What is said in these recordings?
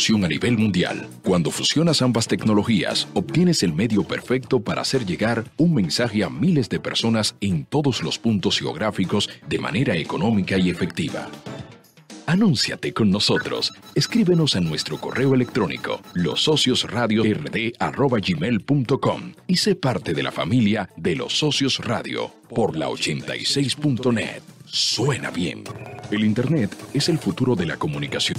a nivel mundial. Cuando fusionas ambas tecnologías, obtienes el medio perfecto para hacer llegar un mensaje a miles de personas en todos los puntos geográficos de manera económica y efectiva. Anúnciate con nosotros. Escríbenos a nuestro correo electrónico losociosradiord@gmail.com y sé parte de la familia de los socios radio por la 86.net. Suena bien. El Internet es el futuro de la comunicación.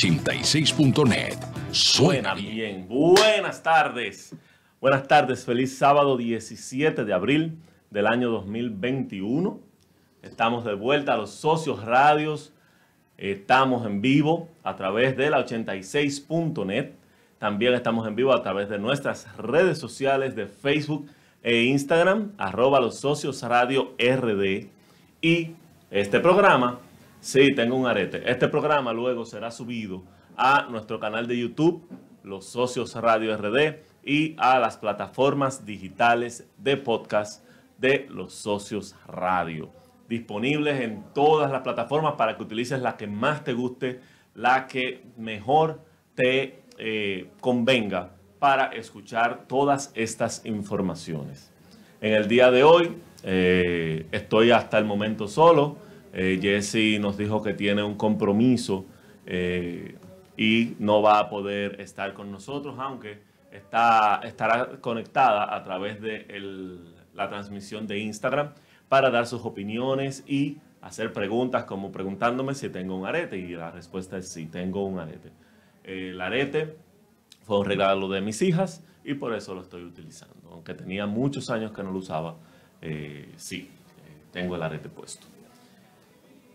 86.net. Suena bien. Buenas tardes. Buenas tardes. Feliz sábado 17 de abril del año 2021. Estamos de vuelta a los socios radios. Estamos en vivo a través de la 86.net. También estamos en vivo a través de nuestras redes sociales de Facebook e Instagram, arroba los socios radio RD. Y este programa Sí, tengo un arete. Este programa luego será subido a nuestro canal de YouTube, Los Socios Radio RD, y a las plataformas digitales de podcast de Los Socios Radio. Disponibles en todas las plataformas para que utilices la que más te guste, la que mejor te eh, convenga para escuchar todas estas informaciones. En el día de hoy eh, estoy hasta el momento solo eh, Jesse nos dijo que tiene un compromiso eh, y no va a poder estar con nosotros, aunque está, estará conectada a través de la transmisión de Instagram para dar sus opiniones y hacer preguntas como preguntándome si tengo un arete y la respuesta es sí, tengo un arete. el arete fue un regalo de mis hijas y por eso lo estoy utilizando. Aunque tenía muchos años que no lo usaba, eh, sí, tengo el arete puesto.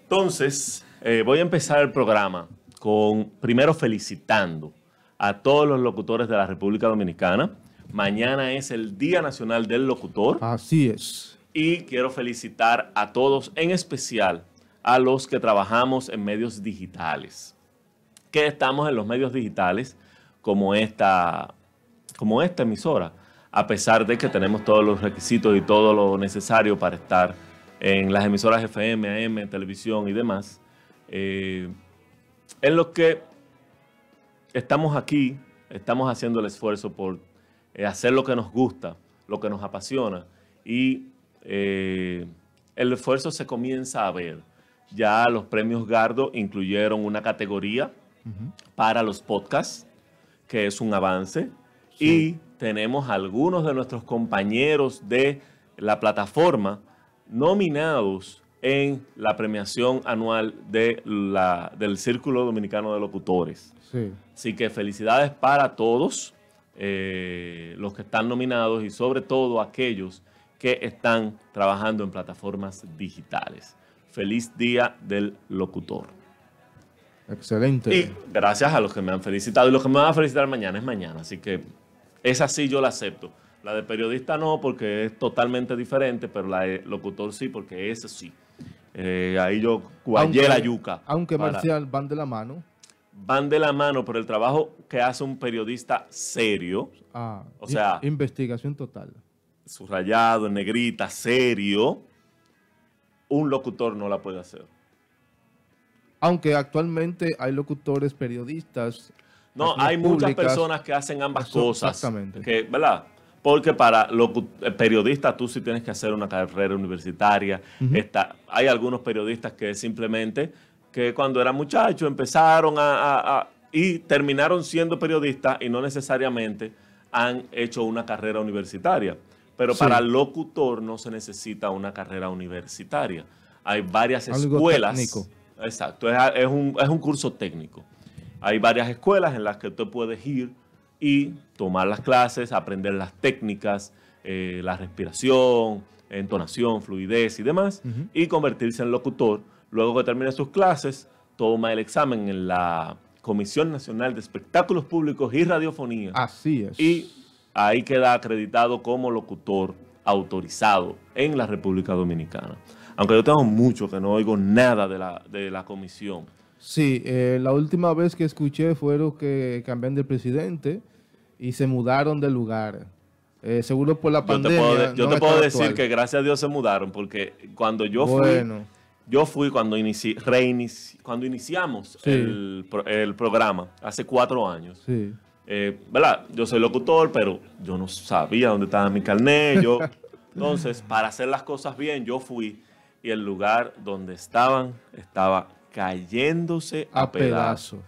Entonces, eh, voy a empezar el programa con, primero felicitando a todos los locutores de la República Dominicana. Mañana es el Día Nacional del Locutor. Así es. Y quiero felicitar a todos, en especial a los que trabajamos en medios digitales. Que estamos en los medios digitales como esta, como esta emisora, a pesar de que tenemos todos los requisitos y todo lo necesario para estar en las emisoras FM, AM, televisión y demás, eh, en lo que estamos aquí, estamos haciendo el esfuerzo por eh, hacer lo que nos gusta, lo que nos apasiona y eh, el esfuerzo se comienza a ver. Ya los premios Gardo incluyeron una categoría para los podcasts, que es un avance, y tenemos algunos de nuestros compañeros de la plataforma nominados en la premiación anual de la, del Círculo Dominicano de Locutores. Así que felicidades para todos eh, los que están nominados y sobre todo aquellos que están trabajando en plataformas digitales. Feliz Día del Locutor. Excelente. Y gracias a los que me han felicitado. Y los que me van a felicitar mañana es mañana. Así que es así, yo la acepto. La de periodista no, porque es totalmente diferente, pero la de locutor sí, porque ese sí. Eh, ahí yo guayé la yuca. Aunque Marcial van de la mano. Van de la mano por el trabajo que hace un periodista serio. Ah, o sea. Investigación total. Subrayado, en negrita, serio. Un locutor no la puede hacer. Aunque actualmente hay locutores periodistas. No, hay muchas personas que hacen ambas cosas. Exactamente. Que, ¿Verdad? Porque para los eh, periodistas tú sí tienes que hacer una carrera universitaria. hay algunos periodistas que simplemente, que cuando eran muchachos empezaron a, y terminaron siendo periodistas y no necesariamente han hecho una carrera universitaria. Pero para locutor no se necesita una carrera universitaria. Hay varias escuelas. Técnico. Exacto, es, un, es un curso técnico. Hay varias escuelas en las que tú puedes ir y tomar las clases, aprender las técnicas, eh, la respiración, entonación, fluidez y demás, y convertirse en locutor. Luego que termine sus clases, toma el examen en la Comisión Nacional de Espectáculos Públicos y Radiofonía. Así es. Y ahí queda acreditado como locutor autorizado en la República Dominicana. Aunque yo tengo mucho que no oigo nada de la, de la comisión. Sí, eh, la última vez que escuché fueron que cambiaron de presidente y se mudaron de lugar. Eh, seguro por la pandemia. Yo te puedo, decir que gracias a Dios se mudaron, porque cuando yo fui, yo fui cuando, inici, cuando iniciamos el, programa, hace cuatro años. Sí. Eh, ¿Verdad? Yo soy locutor, pero yo no sabía dónde estaba mi carnet. Yo, entonces, para hacer las cosas bien, yo fui y el lugar donde estaban estaba cayéndose a, pedazos.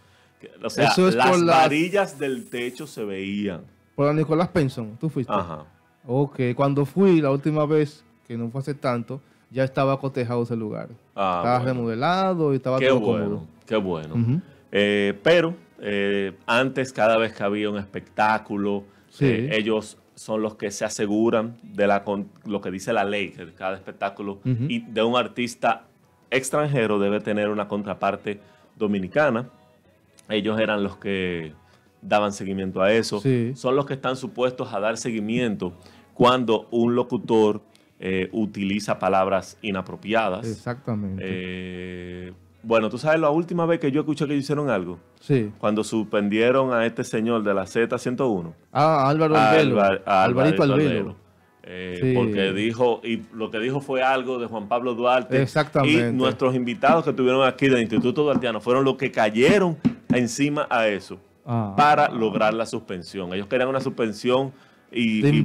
O sea, las varillas del techo se veían. Por la Nicolás Penson, tú fuiste. Ajá. Ok, cuando fui la última vez, que no fue hace tanto, ya estaba cotejado ese lugar. Ah, estaba remodelado y estaba qué todo bueno, Qué bueno. Eh, pero eh, antes, cada vez que había un espectáculo, eh, ellos son los que se aseguran de la, lo que dice la ley, que cada espectáculo y de un artista extranjero debe tener una contraparte dominicana. Ellos eran los que daban seguimiento a eso. Son los que están supuestos a dar seguimiento cuando un locutor eh, utiliza palabras inapropiadas. Exactamente. Eh, bueno, tú sabes la última vez que yo escuché que hicieron algo. Sí. Cuando suspendieron a este señor de la Z101. Ah, Álvaro Albelo. Alvarito Albelo. Eh, porque dijo, y lo que dijo fue algo de Juan Pablo Duarte. Exactamente. Y nuestros invitados que tuvieron aquí del Instituto Duartiano fueron los que cayeron encima a eso ah. para lograr la suspensión. Ellos querían una suspensión y, y,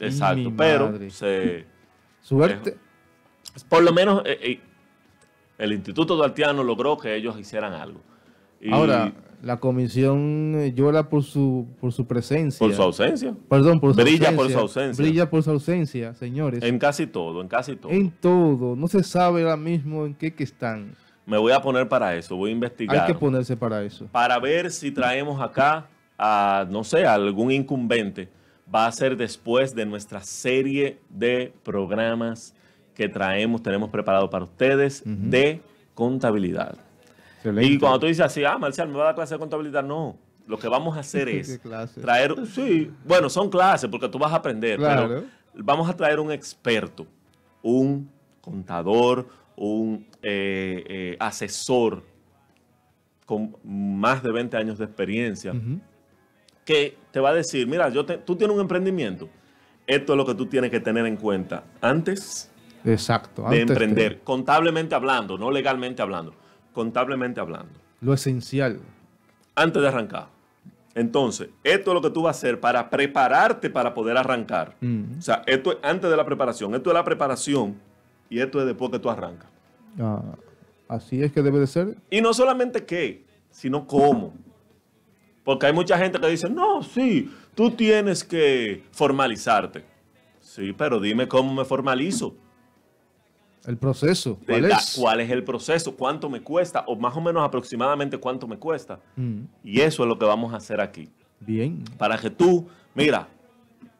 exacto, pero se... Suerte. Eh, por lo menos eh, el Instituto Duartiano logró que ellos hicieran algo. Ahora, la comisión eh, llora por su, por su presencia. Por su ausencia. Perdón, por su Brilla por su ausencia. Brilla por su ausencia, señores. En casi todo, en casi todo. En todo. No se sabe ahora mismo en qué que están. Me voy a poner para eso, voy a investigar. Hay que ponerse para eso. Para ver si traemos acá a, no sé, algún incumbente. Va a ser después de nuestra serie de programas que traemos, tenemos preparado para ustedes de contabilidad. Y cuando tú dices así, ah, Marcial, me va a dar clase de contabilidad, no. Lo que vamos a hacer es traer, sí, bueno, son clases porque tú vas a aprender, pero vamos a traer un experto, un contador, un eh, eh, asesor con más de 20 años de experiencia, que te va a decir, mira, yo tú tienes un emprendimiento, esto es lo que tú tienes que tener en cuenta antes Exacto, de emprender, contablemente hablando, no legalmente hablando contablemente hablando. Lo esencial. Antes de arrancar. Entonces, esto es lo que tú vas a hacer para prepararte para poder arrancar. O sea, esto es antes de la preparación. Esto es la preparación y esto es después que tú arrancas. Ah, así es que debe de ser. Y no solamente qué, sino cómo. Porque hay mucha gente que dice, no, sí, tú tienes que formalizarte. Sí, pero dime cómo me formalizo. El proceso. ¿Cuál es? ¿Cuál es el proceso? ¿Cuánto me cuesta? O más o menos aproximadamente cuánto me cuesta. Mm. Y eso es lo que vamos a hacer aquí. Bien. Para que tú, mira,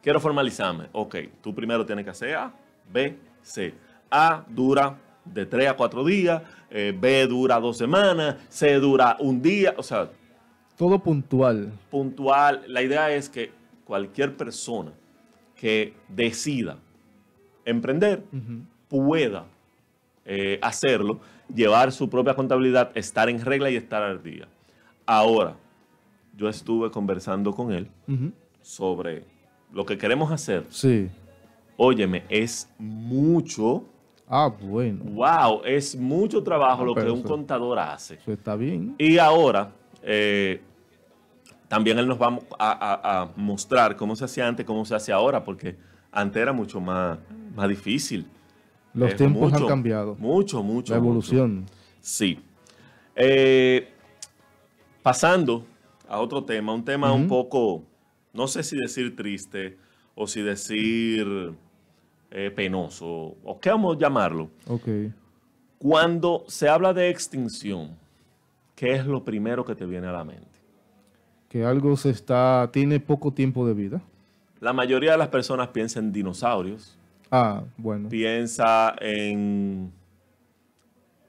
quiero formalizarme. Ok, tú primero tienes que hacer A, B, C. A dura de 3 a 4 días, eh, B dura dos semanas, C dura un día, o sea... Todo puntual. Puntual. La idea es que cualquier persona que decida emprender, pueda eh, hacerlo, llevar su propia contabilidad, estar en regla y estar al día. Ahora, yo estuve conversando con él sobre lo que queremos hacer. Sí. Óyeme, es mucho. Ah, bueno. Wow, es mucho trabajo ah, lo que un contador hace. Eso está bien. Y ahora, eh, también él nos va a, mostrar cómo se hacía antes, cómo se hace ahora, porque antes era mucho más, más difícil. Los tiempos han cambiado. Mucho, mucho. La evolución. Sí. Eh, pasando a otro tema, un tema un poco, no sé si decir triste o si decir eh, penoso, o qué vamos a llamarlo. Ok. Cuando se habla de extinción, ¿qué es lo primero que te viene a la mente? Que algo se está, tiene poco tiempo de vida. La mayoría de las personas piensan en dinosaurios. Ah, bueno. Piensa en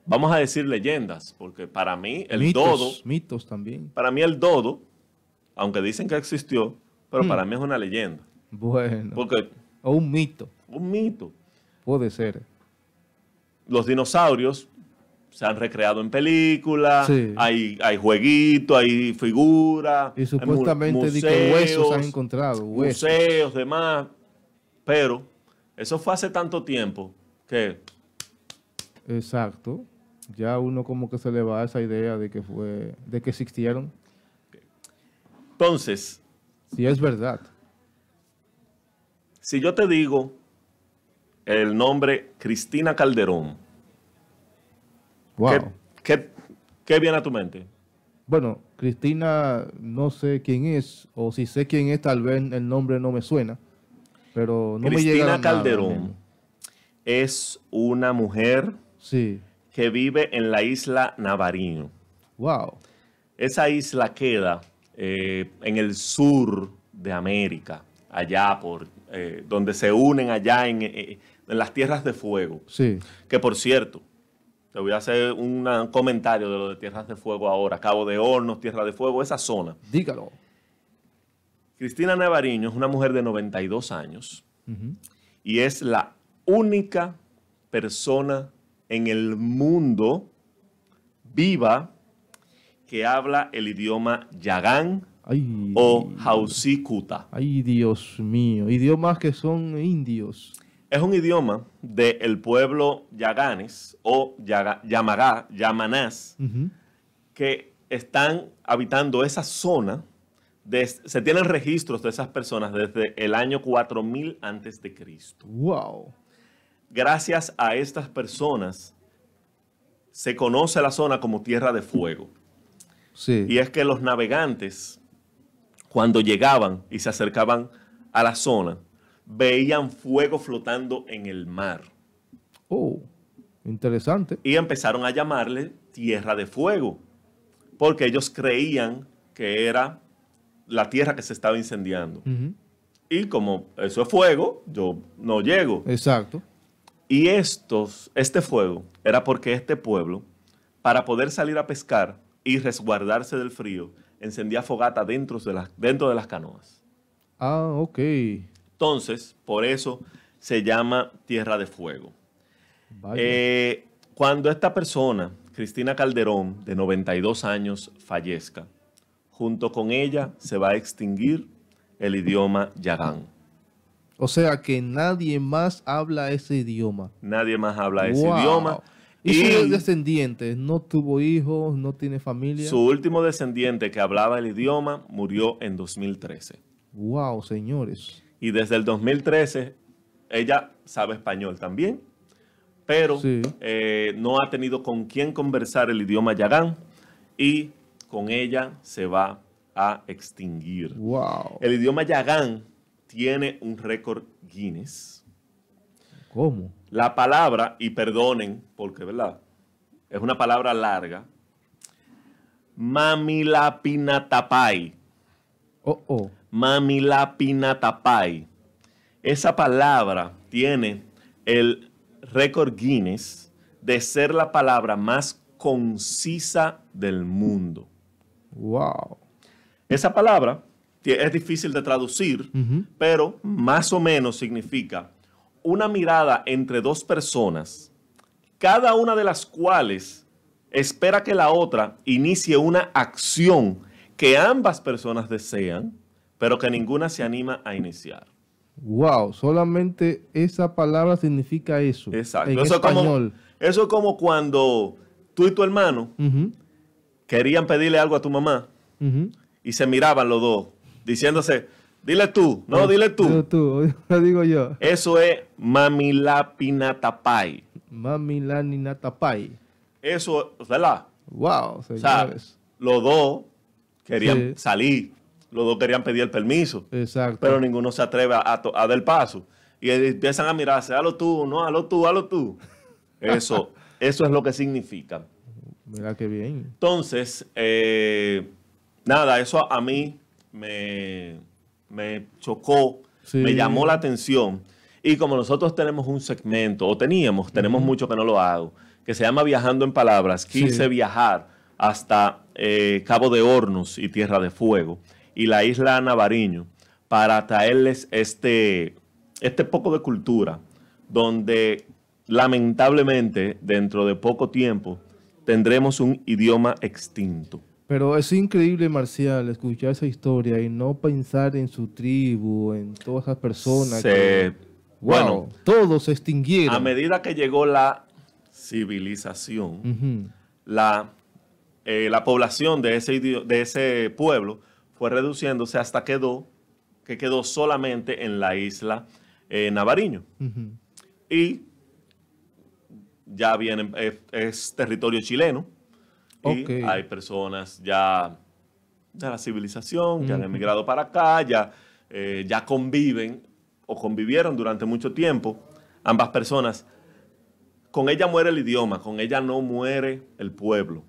vamos a decir leyendas, porque para mí el mitos, dodo... Mitos también. Para mí el dodo, aunque dicen que existió, pero para hmm. mí es una leyenda. Bueno. Porque, o un mito. Un mito. Puede ser. Los dinosaurios se han recreado en películas, hay, hay jueguitos, hay figuras. Y supuestamente museos, huesos han encontrado. Museos, demás. Pero eso fue hace tanto tiempo que... Exacto. Ya uno como que se le va a esa idea de que fue, de que existieron. Entonces... Si es verdad. Si yo te digo el nombre Cristina Calderón, ¿qué, viene a tu mente? Bueno, Cristina no sé quién es, o si sé quién es, tal vez el nombre no me suena, pero no me llega Cristina Calderón es una mujer sí. que vive en la isla Navariño. Wow. Esa isla queda eh, en el sur de América, allá por eh, donde se unen allá en, eh, en, las tierras de fuego. Sí. Que por cierto, te voy a hacer un comentario de lo de tierras de fuego ahora, Cabo de Hornos, Tierra de Fuego, esa zona. Dígalo. Cristina Navariño es una mujer de 92 años y es la única persona en el mundo viva que habla el idioma yagán o Hausikuta. Ay, Dios mío. Idiomas que son indios. Es un idioma del pueblo yaganes o yamagá, yamanás, que están habitando esa zona. se tienen registros de esas personas desde el año 4000 antes de Cristo. Wow. Gracias a estas personas se conoce la zona como Tierra de Fuego. Sí. Y es que los navegantes cuando llegaban y se acercaban a la zona, veían fuego flotando en el mar. Oh, interesante. Y empezaron a llamarle Tierra de Fuego, porque ellos creían que era la tierra que se estaba incendiando. Y como eso es fuego, yo no llego. Exacto. Y estos, este fuego era porque este pueblo, para poder salir a pescar y resguardarse del frío, encendía fogata dentro de las, dentro de las canoas. Ah, ok. Entonces, por eso se llama Tierra de Fuego. Eh, cuando esta persona, Cristina Calderón, de 92 años, fallezca, junto con ella se va a extinguir el idioma yagán. O sea que nadie más habla ese idioma. Nadie más habla ese idioma. ¿Y, su descendiente no tuvo hijos, no tiene familia? Su último descendiente que hablaba el idioma murió en 2013. Wow, señores. Y desde el 2013 ella sabe español también, pero eh, no ha tenido con quién conversar el idioma yagán y con ella se va a extinguir. Wow. El idioma yagán tiene un récord Guinness. ¿Cómo? La palabra, y perdonen, porque, ¿verdad? Es una palabra larga. Mamilapinatapai. Oh, oh. Mamilapinatapai. Esa palabra tiene el récord Guinness de ser la palabra más concisa del mundo. Wow. Esa palabra es difícil de traducir, pero más o menos significa una mirada entre dos personas, cada una de las cuales espera que la otra inicie una acción que ambas personas desean, pero que ninguna se anima a iniciar. Wow, solamente esa palabra significa eso. Exacto. eso, Es como, eso es como cuando tú y tu hermano querían pedirle algo a tu mamá y se miraban los dos, diciéndose, Dile tú, no, dile tú. Dile tú, lo digo yo. Eso es mamilapinatapai. Mamilaninatapai. Eso, ¿verdad? Wow, señores. O sea, los dos querían salir, los dos querían pedir el permiso. Exacto. Pero ninguno se atreve a, a, dar paso. Y empiezan a mirarse, hazlo tú, no, hazlo tú, hazlo tú. Eso, eso es lo que significa. Mira qué bien. Entonces, eh, nada, eso a mí me me chocó, me llamó la atención. Y como nosotros tenemos un segmento, o teníamos, tenemos mucho que no lo hago, que se llama Viajando en Palabras, quise viajar hasta eh, Cabo de Hornos y Tierra de Fuego y la isla Navariño para traerles este, este poco de cultura, donde lamentablemente dentro de poco tiempo tendremos un idioma extinto. Pero es increíble, Marcial, escuchar esa historia y no pensar en su tribu, en todas esas personas. que, bueno, todos se extinguieron. A medida que llegó la civilización, la, eh, la población de ese, de ese pueblo fue reduciéndose hasta quedó, que quedó solamente en la isla eh, Navariño. Y ya viene, es territorio chileno y hay personas ya de la civilización que han emigrado para acá, ya, eh, ya conviven o convivieron durante mucho tiempo. Ambas personas, con ella muere el idioma, con ella no muere el pueblo.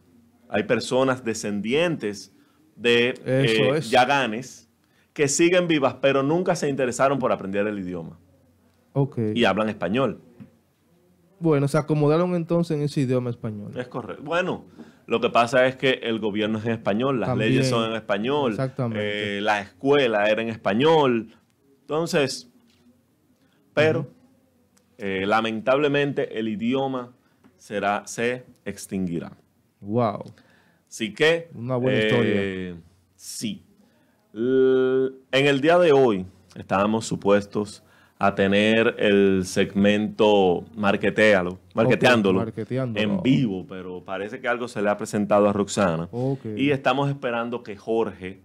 Hay personas descendientes de eh, yaganes que siguen vivas, pero nunca se interesaron por aprender el idioma. Y hablan español. Bueno, se acomodaron entonces en ese idioma español. Es correcto. Bueno, lo que pasa es que el gobierno es en español, las leyes son en español, eh, la escuela era en español. Entonces, pero eh, lamentablemente el idioma será, se extinguirá. Wow. Así que. Una buena historia. Eh, sí. en el día de hoy estábamos supuestos a tener el segmento marketealo, marketeándolo en vivo, pero parece que algo se le ha presentado a Roxana. Y estamos esperando que Jorge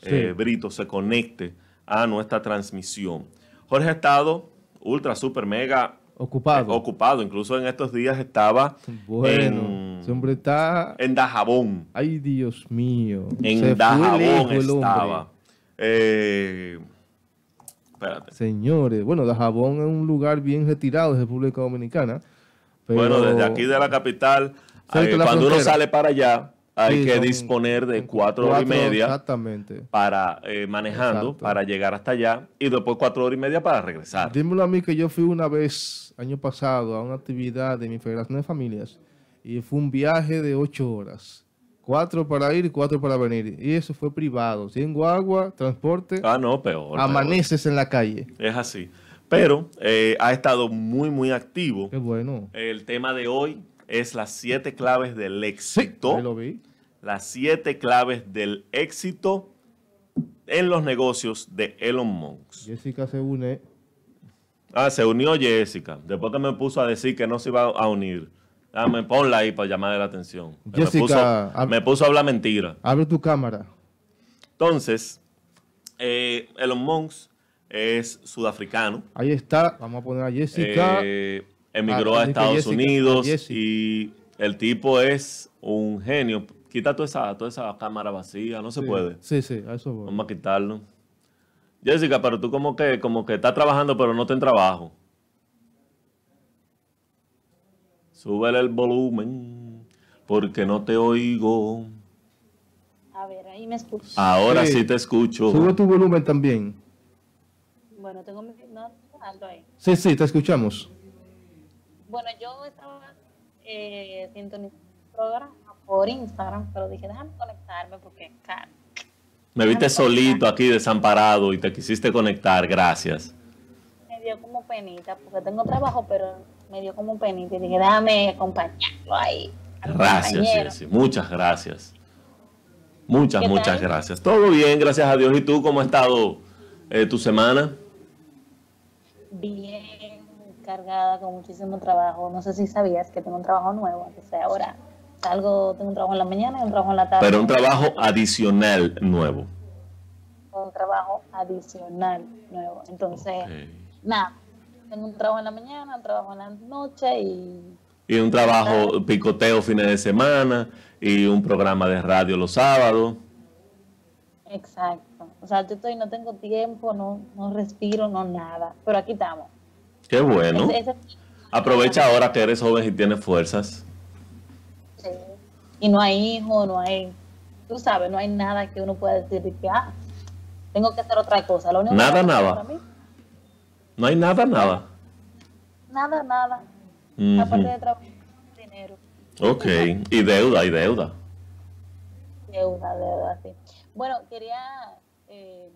eh, Brito se conecte a nuestra transmisión. Jorge ha estado ultra, super, mega ocupado. ocupado. Incluso en estos días estaba bueno, siempre está en Dajabón. Ay, Dios mío. En Dajabón estaba. Eh, Señores, bueno, Dajabón es un lugar bien retirado de República Dominicana. Bueno, desde aquí de la capital, eh, cuando uno sale para allá, hay que disponer de cuatro, horas y media exactamente. para eh, manejando para llegar hasta allá y después cuatro horas y media para regresar. Dímelo a mí que yo fui una vez año pasado a una actividad de mi federación de familias y fue un viaje de ocho horas. Cuatro para ir y cuatro para venir. Y eso fue privado. Sin agua, transporte. Ah, no, peor. Amaneces en la calle. Es así. Pero eh, ha estado muy, muy activo. Qué bueno. El tema de hoy es las siete claves del éxito. Sí, lo vi. Las siete claves del éxito en los negocios de Elon Musk. Jessica se une. Ah, se unió Jessica. Después que me puso a decir que no se iba a unir. Dame, ponla ahí para llamarle la atención. Jessica, me puso, a hablar mentira. Abre tu cámara. Entonces, eh, Elon Musk es sudafricano. Ahí está. Vamos a poner a Jessica. Eh, emigró a, Estados Unidos y el tipo es un genio. Quita toda esa, toda esa cámara vacía, no se puede. Sí, sí, a eso voy. Vamos a quitarlo. Jessica, pero tú como que, como que estás trabajando, pero no estás en trabajo. Súbele el volumen, porque no te oigo. A ver, ahí me escucho. Ahora sí, te escucho. Sube tu volumen también. Bueno, tengo mi no, alto ahí. Sí, sí, te escuchamos. Bueno, yo estaba eh, sintonizando el programa por Instagram, pero dije, déjame conectarme porque, claro. Me viste solito aquí desamparado y te quisiste conectar, gracias. Me dio como penita, porque tengo trabajo, pero me dio como un penita y dije, déjame acompañarlo ahí. Gracias, muchas gracias. Muchas, muchas gracias. Todo bien, gracias a Dios. ¿Y tú cómo ha estado eh, tu semana? Bien, cargada con muchísimo trabajo. No sé si sabías que tengo un trabajo nuevo. O sea, ahora salgo, tengo un trabajo en la mañana y un trabajo en la tarde. Pero un trabajo adicional nuevo. Un trabajo adicional nuevo. Entonces, nada, tengo un trabajo en la mañana, un trabajo en la noche y... Y un trabajo picoteo fines de semana y un programa de radio los sábados. Exacto. O sea, yo estoy, no tengo tiempo, no, no respiro, no nada. Pero aquí estamos. Qué bueno. Aprovecha ahora que eres joven y tienes fuerzas. Sí. Y no hay hijo, no hay, tú sabes, no hay nada que uno pueda decir que, ah, tengo que hacer otra cosa. nada, nada. No hay nada, nada. Nada, nada. Aparte de trabajar, dinero. Ok, y deuda, y deuda. Deuda, deuda, sí. Bueno, quería, eh,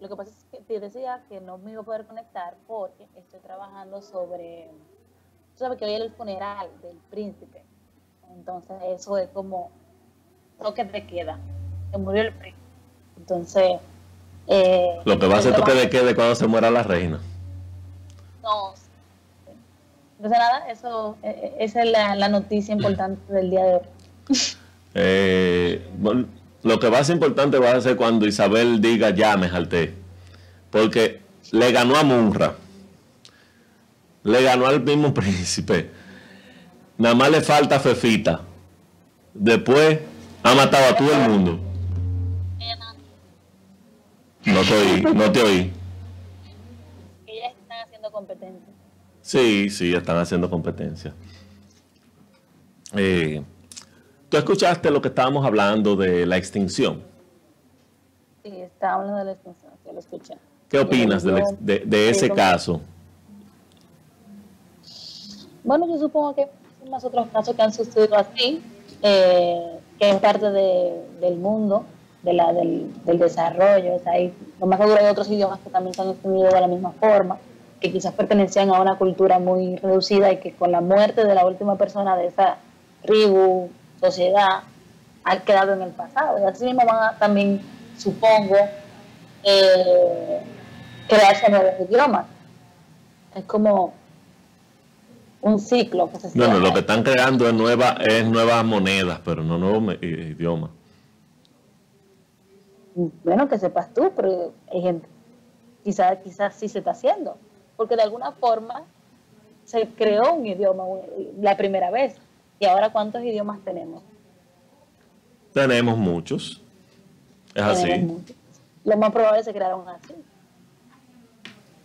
lo que pasa es que te decía que no me iba a poder conectar porque estoy trabajando sobre, tú sabes que hoy es el funeral del príncipe, entonces eso es como toque de queda, que murió el príncipe. Entonces... Eh, lo que va a ser toque de queda cuando se muera la reina. No, entonces nada, eso, e, e, esa es la, noticia importante del día de hoy. Eh, lo que va a ser importante va a ser cuando Isabel diga ya me jalté. Porque le ganó a Munra. Le ganó al mismo príncipe. Nada más le falta Fefita. Después ha matado a todo el mundo. No te oí, no te oí. Competencia. Sí, sí, están haciendo competencia. Eh, ¿Tú escuchaste lo que estábamos hablando de la extinción? Sí, está hablando de la extinción, sí, lo escuché. ¿Qué opinas de, ese caso? Bueno, yo supongo que hay más otros casos que han sucedido así, eh, que es parte del mundo, de la, del, desarrollo. O sea, hay, lo más seguro hay otros idiomas que también se han extinguido de la misma forma que quizás pertenecían a una cultura muy reducida y que con la muerte de la última persona de esa tribu, sociedad, han quedado en el pasado. Y así mismo van a también, supongo, eh, crearse nuevos idiomas. Es como un ciclo que se Bueno, lo que están creando es, nueva, es nuevas monedas, pero no nuevos idiomas. Bueno, que sepas tú, pero hay gente, quizás quizás sí se está haciendo porque de alguna forma se creó un idioma la primera vez. ¿Y ahora cuántos idiomas tenemos? Tenemos muchos. Es así. Lo más probable es que se crearon así.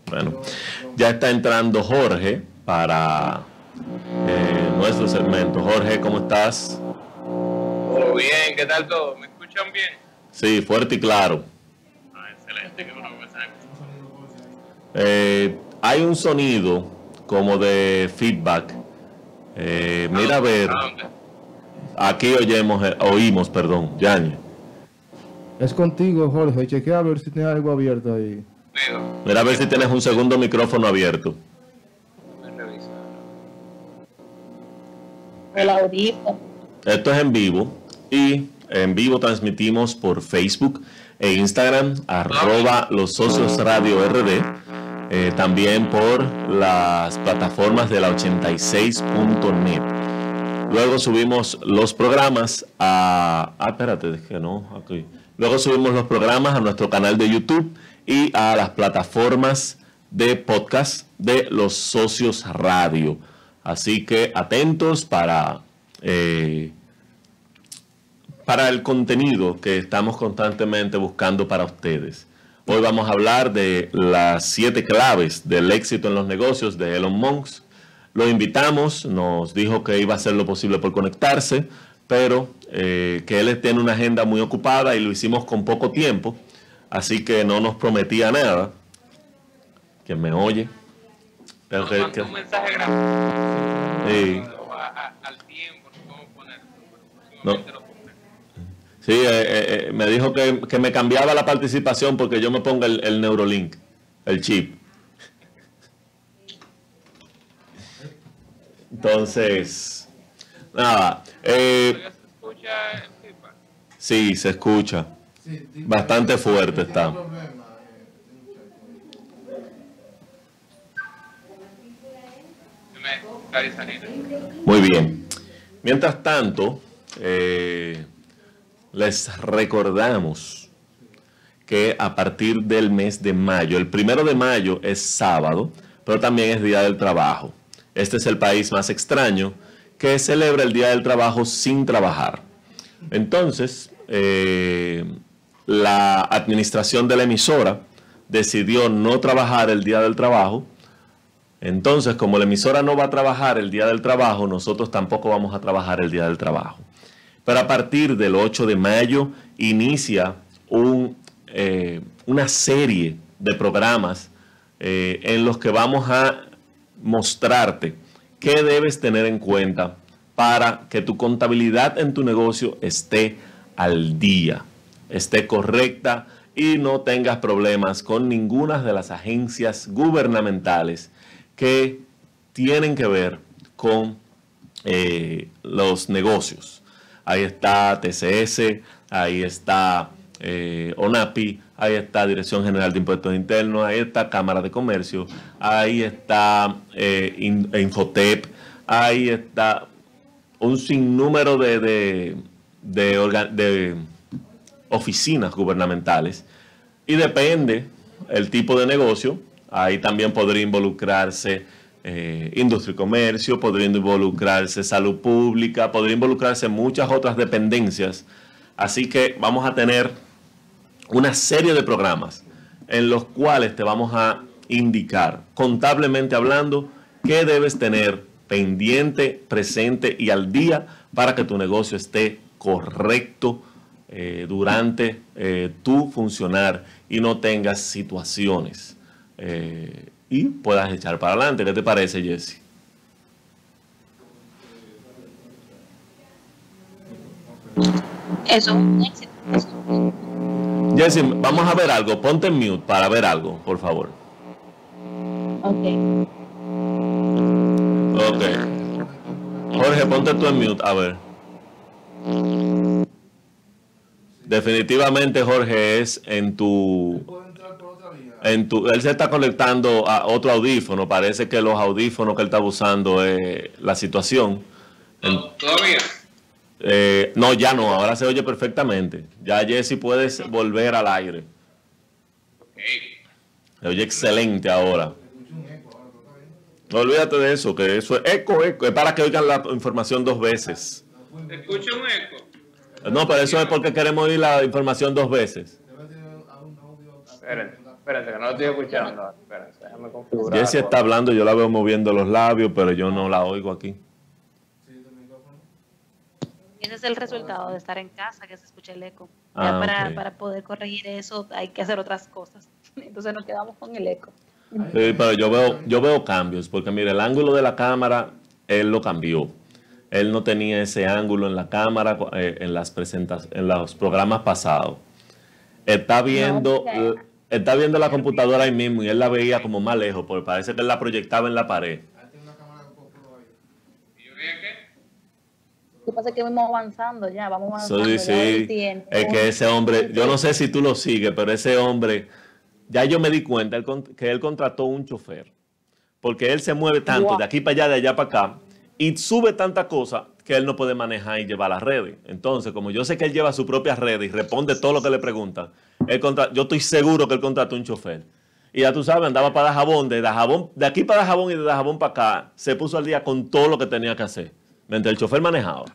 Bueno, ya está entrando Jorge para eh, nuestro segmento. Jorge, ¿cómo estás? Todo bien, ¿qué tal todo? ¿Me escuchan bien? Sí, fuerte y claro. Ah, excelente, que bueno, eh, hay un sonido como de feedback. Eh, mira a ver. Aquí oyemos, eh, oímos, perdón, Yañez. Es contigo, Jorge. Chequea a ver si tienes algo abierto ahí. Mira a ver si tienes un segundo micrófono abierto. El audífono. Esto es en vivo y en vivo transmitimos por Facebook e Instagram, arroba los socios radio RD eh, también por las plataformas de la 86.net. Luego subimos los programas a... Ah, espérate, que no, aquí. Luego subimos los programas a nuestro canal de YouTube y a las plataformas de podcast de los socios radio. Así que atentos para, eh, para el contenido que estamos constantemente buscando para ustedes. Hoy vamos a hablar de las siete claves del éxito en los negocios de Elon Musk. Lo invitamos, nos dijo que iba a hacer lo posible por conectarse, pero eh, que él tiene una agenda muy ocupada y lo hicimos con poco tiempo, así que no nos prometía nada. ¿Quién me oye? Pero que, un mensaje grande. Sí. Al tiempo, no. Sí, eh, eh, eh, me dijo que, me cambiaba la participación porque yo me ponga el, Neurolink, el chip. Entonces, nada. sí, se escucha. Bastante fuerte está. Muy bien. Mientras tanto, eh, les recordamos que a partir del mes de mayo, el primero de mayo es sábado, pero también es Día del Trabajo. Este es el país más extraño que celebra el Día del Trabajo sin trabajar. Entonces, eh, la administración de la emisora decidió no trabajar el Día del Trabajo. Entonces, como la emisora no va a trabajar el Día del Trabajo, nosotros tampoco vamos a trabajar el Día del Trabajo. Pero a partir del 8 de mayo inicia eh, una serie de programas eh, en los que vamos a mostrarte qué debes tener en cuenta para que tu contabilidad en tu negocio esté al día, esté correcta y no tengas problemas con ninguna de las agencias gubernamentales que tienen que ver con eh, los negocios. Ahí está TCS, ahí está eh, ONAPI, ahí está Dirección General de Impuestos Internos, ahí está Cámara de Comercio, ahí está eh, Infotep, ahí está un sinnúmero de, de, de, oficinas gubernamentales. Y depende el tipo de negocio, ahí también podría involucrarse eh, industria y comercio, podría involucrarse salud pública, podría involucrarse muchas otras dependencias. Así que vamos a tener una serie de programas en los cuales te vamos a indicar, contablemente hablando, qué debes tener pendiente, presente y al día para que tu negocio esté correcto eh, durante eh, tu funcionar y no tengas situaciones y puedas echar para adelante. ¿Qué te parece, Jesse? Eso, éxito. Jesse, vamos a ver algo. Ponte en mute para ver algo, por favor. Ok. Ok. Jorge, ponte tú en mute, a ver. Definitivamente, Jorge, es en tu... En tu, él se está conectando a otro audífono. Parece que los audífonos que él está usando es la situación. ¿Todavía? Eh, no, ya no, ahora se oye perfectamente. Ya Jesse puedes volver al aire. Se oye excelente ahora. No olvídate de eso, que eso es eco, eco. Es para que oigan la información dos veces. ¿Escucha un eco? No, pero eso es porque queremos oír la información dos veces. Espérense, que no lo estoy escuchando. Espérense, déjame configurar. Jesse está hablando, yo la veo moviendo los labios, pero yo no la oigo aquí. Ese es el resultado de estar en casa, que se escucha el eco. Ah, ya para, poder corregir eso hay que hacer otras cosas. Entonces nos quedamos con el eco. Sí, pero yo veo, yo veo cambios, porque mire, el ángulo de la cámara, él lo cambió. Él no tenía ese ángulo en la cámara eh, en las presentas, en los programas pasados. Está viendo, está viendo la computadora ahí mismo y él la veía como más lejos, porque parece que él la proyectaba en la pared. ¿Y yo veía qué? Lo que pasa es que vamos avanzando ya, vamos avanzando. Sí. Es que ese hombre, yo no sé si tú lo sigues, pero ese hombre, ya yo me di cuenta que él contrató un chofer. Porque él se mueve tanto Wow. de aquí para allá, de allá para acá, y sube tanta cosa que él no puede manejar y llevar las redes. Entonces, como yo sé que él lleva su propia red y responde todo lo que le preguntan, él contra- yo estoy seguro que él contrató un chofer. Y ya tú sabes, andaba para Dajabón, de Dajabón, de aquí para Dajabón y de Dajabón para acá, se puso al día con todo lo que tenía que hacer, mientras el chofer manejaba.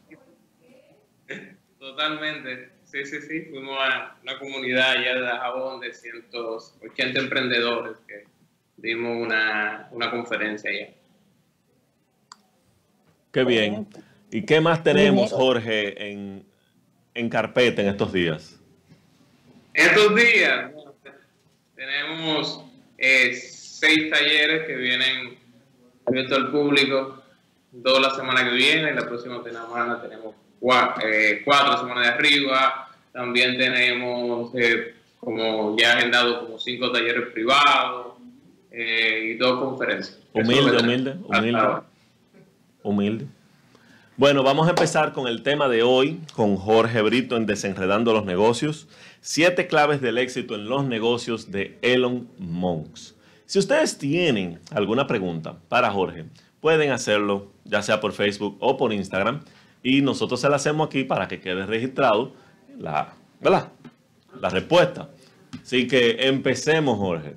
Totalmente. Sí, sí, sí. Fuimos a una comunidad allá de Dajabón de 180 emprendedores que dimos una, una conferencia allá. Qué bien. ¿Y qué más tenemos. Jorge, en, en carpeta en estos días? Estos días tenemos eh, seis talleres que vienen abiertos al público, dos la semana que viene, la próxima semana tenemos cua- eh, cuatro semanas de arriba, también tenemos, eh, como ya agendado, como cinco talleres privados eh, y dos conferencias. Humilde, humilde, humilde. Humilde. Bueno, vamos a empezar con el tema de hoy, con Jorge Brito en Desenredando los Negocios. Siete claves del éxito en los negocios de Elon Musk. Si ustedes tienen alguna pregunta para Jorge, pueden hacerlo ya sea por Facebook o por Instagram y nosotros se la hacemos aquí para que quede registrado la, ¿verdad? la respuesta. Así que empecemos, Jorge.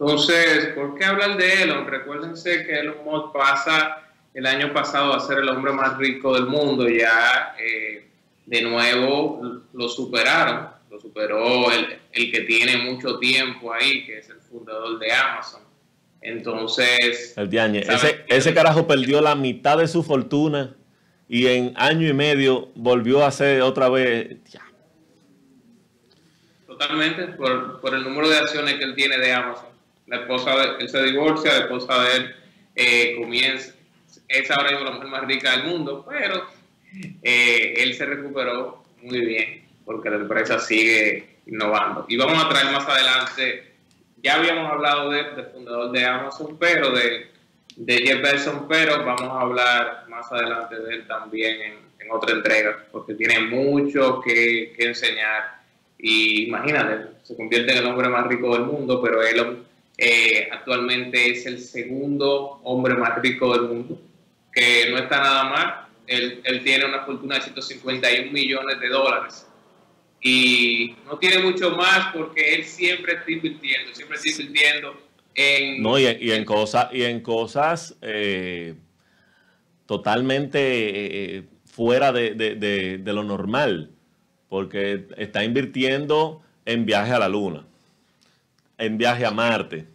Entonces, ¿por qué hablar de Elon? Recuérdense que Elon Musk pasa el año pasado a ser el hombre más rico del mundo. Ya eh, de nuevo lo superaron. Lo superó el, el que tiene mucho tiempo ahí, que es el fundador de Amazon. Entonces, El Diañe. Ese, ese carajo perdió la mitad de su fortuna y en año y medio volvió a hacer otra vez. Ya. totalmente por, por el número de acciones que él tiene de Amazon. La esposa de él se divorcia, la esposa de él eh, comienza, es ahora mismo la mujer más rica del mundo, pero eh, él se recuperó muy bien porque la empresa sigue innovando. Y vamos a traer más adelante, ya habíamos hablado de, del fundador de Amazon, pero de, de Jeff Bezos, pero vamos a hablar más adelante de él también en, en otra entrega, porque tiene mucho que, que enseñar. Y imagínate, se convierte en el hombre más rico del mundo, pero él eh, actualmente es el segundo hombre más rico del mundo, que no está nada mal. Él, él tiene una fortuna de 151 millones de dólares y no tiene mucho más porque él siempre está invirtiendo, siempre está invirtiendo en... No, y, en cosas, y en cosas eh, totalmente eh, fuera de, de, de, de, lo normal, porque está invirtiendo en viaje a la Luna, en viaje a Marte,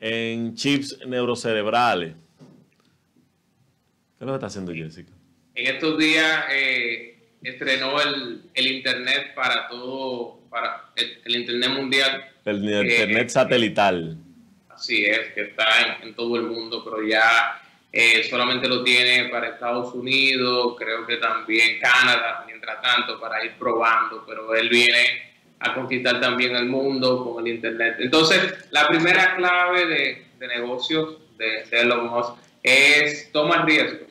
en chips neurocerebrales. ¿Qué es lo que está haciendo Jessica? En estos días... Eh, estrenó el, el, Internet para todo, para el, el Internet mundial. El Internet eh, satelital. Así es, que está en, en todo el mundo, pero ya eh, solamente lo tiene para Estados Unidos, creo que también Canadá, mientras tanto, para ir probando, pero él viene a conquistar también el mundo con el Internet. Entonces, la primera clave de, de negocios de, de Elon Musk es tomar riesgos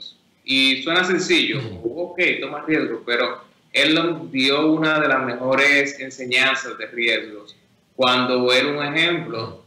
y suena sencillo, ok, toma riesgo, pero él nos dio una de las mejores enseñanzas de riesgos. Cuando era un ejemplo,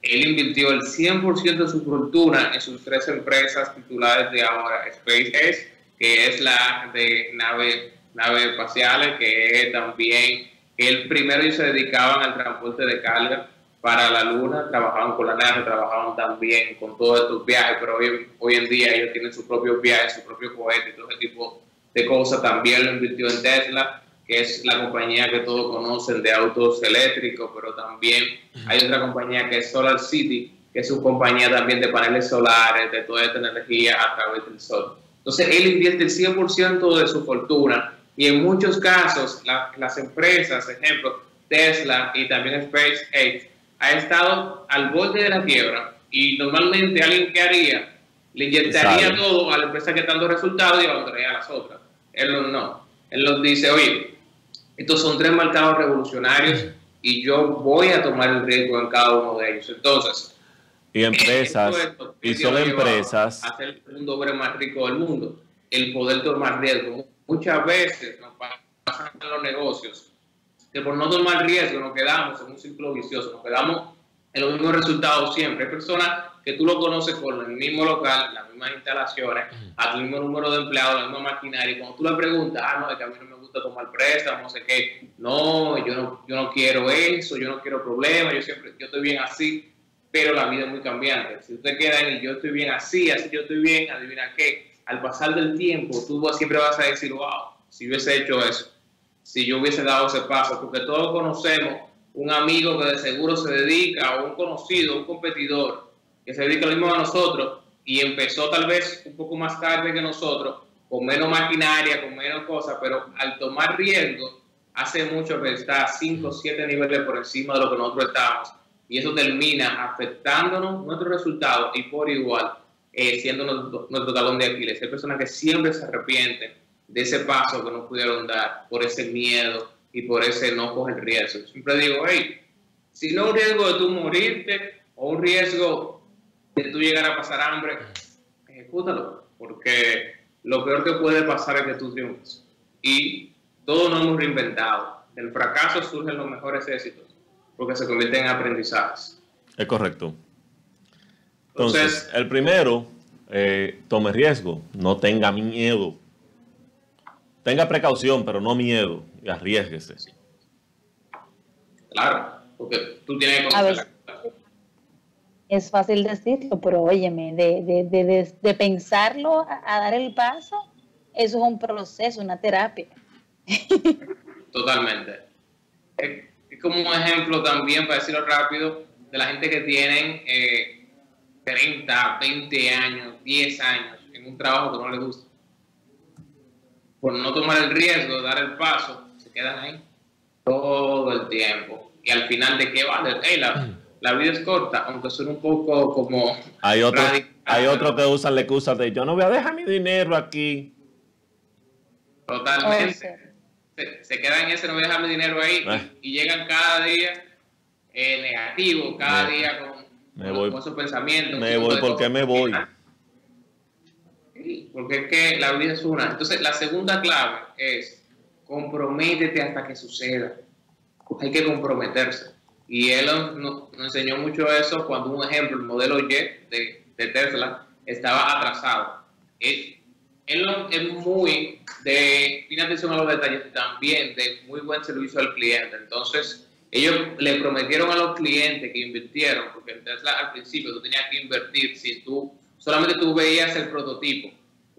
él invirtió el 100% de su fortuna en sus tres empresas titulares de ahora, SpaceX, que es la de nave, naves espaciales, que es también, que él primero se dedicaban al transporte de carga, para la Luna, trabajaban con la NASA, trabajaban también con todos estos viajes, pero hoy, hoy en día ellos tienen sus propios viajes, su propio cohete y todo ese tipo de cosas. También lo invirtió en Tesla, que es la compañía que todos conocen de autos eléctricos, pero también hay otra compañía que es Solar City, que es su compañía también de paneles solares, de toda esta energía a través del sol. Entonces él invierte el 100% de su fortuna y en muchos casos la, las empresas, ejemplo, Tesla y también SpaceX, ha estado al borde de la quiebra y normalmente alguien que haría le inyectaría todo a la empresa que está dando resultados y abandonaría a las otras. Él no. Él nos dice, oye, estos son tres mercados revolucionarios y yo voy a tomar el riesgo en cada uno de ellos. Entonces, y empresas, esto, y son empresas. A ser el segundo hombre más rico del mundo, el poder tomar riesgo. Muchas veces nos pasan en los negocios que por no tomar riesgo nos quedamos en un ciclo vicioso, nos quedamos en los mismos resultados siempre. Hay personas que tú lo conoces con el mismo local, las mismas instalaciones, a tu mismo número de empleados, la misma maquinaria, y cuando tú le preguntas, ah, no, es que a mí no me gusta tomar préstamos, no sé qué, no, yo no, yo no quiero eso, yo no quiero problemas, yo siempre, yo estoy bien así, pero la vida es muy cambiante. Si usted queda en el yo estoy bien así, así yo estoy bien, adivina qué, al pasar del tiempo, tú siempre vas a decir, wow, si hubiese hecho eso si yo hubiese dado ese paso, porque todos conocemos un amigo que de seguro se dedica, o un conocido, un competidor, que se dedica lo mismo a nosotros y empezó tal vez un poco más tarde que nosotros, con menos maquinaria, con menos cosas, pero al tomar riesgo, hace mucho que está 5 o 7 niveles por encima de lo que nosotros estamos. Y eso termina afectándonos nuestros resultados y por igual eh, siendo nuestro, nuestro talón de Aquiles. Hay personas que siempre se arrepienten de ese paso que no pudieron dar por ese miedo y por ese no coger riesgo. Siempre digo, hey, si no un riesgo de tú morirte o un riesgo de tú llegar a pasar hambre, ejecútalo, porque lo peor que puede pasar es que tú triunfes. Y todos nos hemos reinventado. Del fracaso surgen los mejores éxitos, porque se convierten en aprendizajes. Es correcto. Entonces, Entonces el primero, eh, tome riesgo, no tenga miedo tenga precaución, pero no miedo y arriesguese. Claro, porque tú tienes que ver, Es fácil decirlo, pero óyeme, de, de, de, de pensarlo a, a, dar el paso, eso es un proceso, una terapia. Totalmente. Es, es como un ejemplo también, para decirlo rápido, de la gente que tienen eh, 30, 20 años, 10 años en un trabajo que no les gusta por no tomar el riesgo, dar el paso, se quedan ahí todo el tiempo. Y al final, ¿de qué vale? Hey, la, la vida es corta, aunque suene un poco como... Hay otros hay otro que usan la excusa de yo no voy a dejar mi dinero aquí. Totalmente. Se, quedan en ese, no voy a dejar mi dinero ahí y, eh. llegan cada día eh, negativo, cada día con, con, esos pensamientos. Me voy, ¿por qué me voy? Porque es que la vida es una. Entonces, la segunda clave es comprométete hasta que suceda. Hay que comprometerse. Y él nos, enseñó mucho eso cuando un ejemplo, el modelo Y de, Tesla, estaba atrasado. Él, él, es muy de, tiene atención a los detalles, también de muy buen servicio al cliente. Entonces, ellos le prometieron a los clientes que invirtieron, porque en Tesla al principio tú tenías que invertir si tú solamente tú veías el prototipo.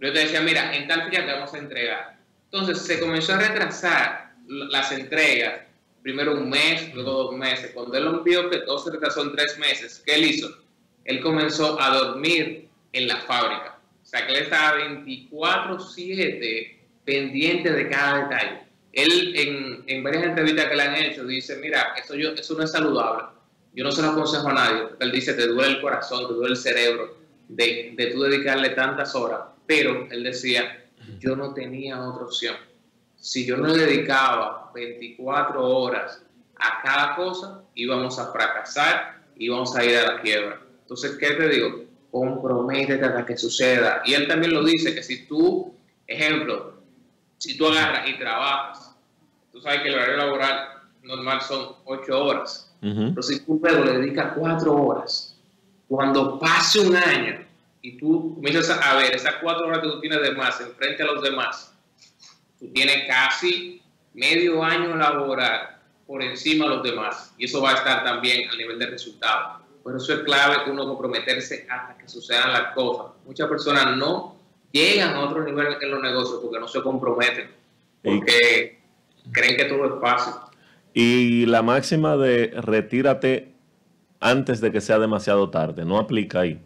Pero yo te decía, mira, en tal fecha te vamos a entregar. Entonces se comenzó a retrasar las entregas, primero un mes, luego dos meses. Cuando él vio que todo se retrasó en tres meses, ¿qué él hizo? Él comenzó a dormir en la fábrica. O sea, que él estaba 24/7 pendiente de cada detalle. Él en, en, varias entrevistas que le han hecho dice, mira, eso, yo, eso no es saludable. Yo no se lo aconsejo a nadie. Él dice, te duele el corazón, te duele el cerebro de, de tú dedicarle tantas horas, pero él decía, yo no tenía otra opción. Si yo no dedicaba 24 horas a cada cosa, íbamos a fracasar, íbamos a ir a la quiebra. Entonces, ¿qué te digo? Comprométete hasta que suceda. Y él también lo dice, que si tú, ejemplo, si tú agarras y trabajas, tú sabes que el horario laboral normal son 8 horas, pero si tú luego le dedicas 4 horas, cuando pase un año y tú comienzas a ver esas cuatro horas que tú tienes de más en frente a los demás, tú tienes casi medio año laboral por encima de los demás y eso va a estar también a nivel de resultado. Por eso es clave uno comprometerse hasta que sucedan las cosas. Muchas personas no llegan a otro nivel en los negocios porque no se comprometen, porque creen que todo es fácil. Y la máxima de retírate antes de que sea demasiado tarde. No aplica ahí.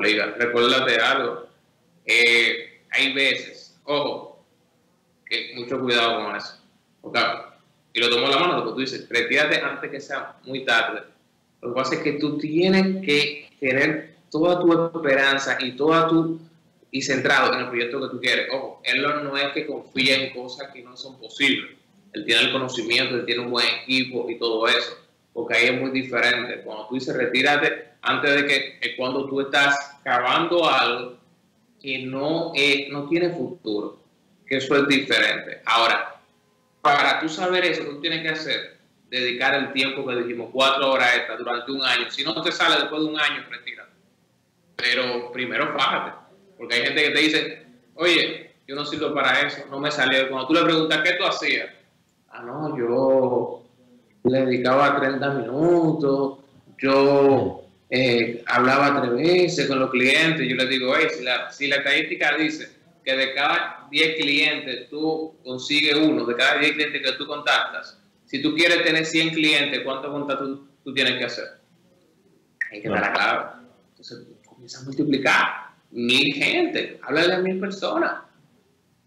Aplica. Recuérdate algo. Eh, hay veces, ojo, que mucho cuidado con eso. Okay. Y lo tomo la mano, porque tú dices, retírate antes que sea muy tarde. Lo que pasa es que tú tienes que tener toda tu esperanza y toda tu y centrado en el proyecto que tú quieres. Ojo, él no es que confía en cosas que no son posibles. Él tiene el conocimiento, él tiene un buen equipo y todo eso porque ahí es muy diferente. Cuando tú dices retírate, antes de que cuando tú estás cavando algo que no, no tiene futuro, que eso es diferente. Ahora, para tú saber eso, tú tienes que hacer, dedicar el tiempo que dijimos, cuatro horas extra durante un año. Si no te sale después de un año, retírate. Pero primero fájate, porque hay gente que te dice, oye, yo no sirvo para eso, no me salió. Cuando tú le preguntas, ¿qué tú hacías? Ah, no, yo le dedicaba 30 minutos, yo eh, hablaba tres veces con los clientes, yo les digo, hey, si la, si la estadística dice que de cada 10 clientes tú consigues uno, de cada 10 clientes que tú contactas, si tú quieres tener 100 clientes, ¿cuántos contactos tú, tienes que hacer? Hay que dar la clave. Entonces, comienza a multiplicar mil gente, háblale a mil personas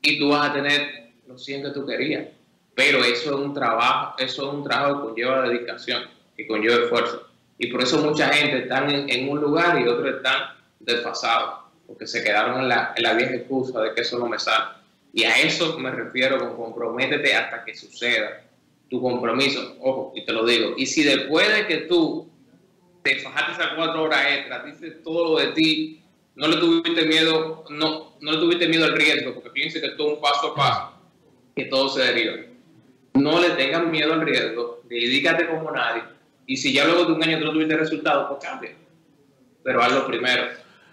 y tú vas a tener los 100 que tú querías. Pero eso es un trabajo, eso es un trabajo que conlleva dedicación, y conlleva esfuerzo. Y por eso mucha gente está en, un lugar y otros están desfasados, porque se quedaron en la, en la vieja excusa de que eso no me sale. Y a eso me refiero con comprométete hasta que suceda tu compromiso. Ojo, y te lo digo. Y si después de que tú te fajaste esas cuatro horas extras, dices todo lo de ti, no le tuviste miedo, no, no le tuviste miedo al riesgo, porque piense que todo un paso a paso, que todo se deriva no le tengan miedo al riesgo, dedícate como nadie. Y si ya luego de un año tú no tuviste resultados, pues cambia. Pero hazlo primero.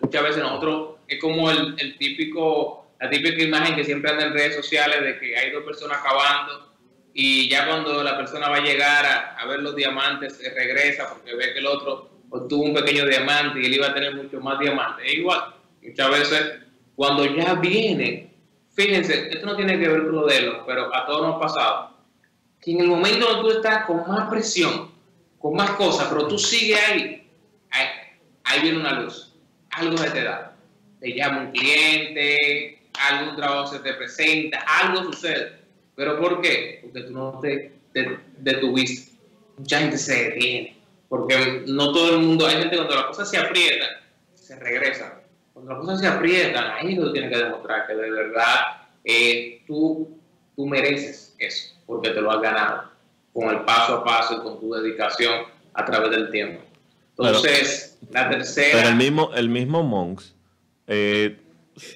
Muchas veces nosotros es como el, típico, la típica imagen que siempre anda en redes sociales de que hay dos personas acabando y ya cuando la persona va a llegar a, ver los diamantes, se regresa porque ve que el otro obtuvo un pequeño diamante y él iba a tener mucho más diamantes. Es igual, muchas veces cuando ya viene, fíjense, esto no tiene que ver con lo pero a todos nos ha pasado que en el momento donde tú estás con más presión, con más cosas, pero tú sigues ahí, ahí, viene una luz, algo se te da. Te llama un cliente, algún trabajo se te presenta, algo sucede. ¿Pero por qué? Porque tú no te, detuviste, mucha gente se detiene, porque no todo el mundo, hay gente cuando las cosas se aprietan, se regresan. Cuando las cosas se aprietan, ahí lo tienes que demostrar que de verdad eh, tú, tú mereces eso, porque te lo has ganado, con el paso a paso y con tu dedicación a través del tiempo. Entonces, la tercera... Pero el mismo, el mismo Monks, eh,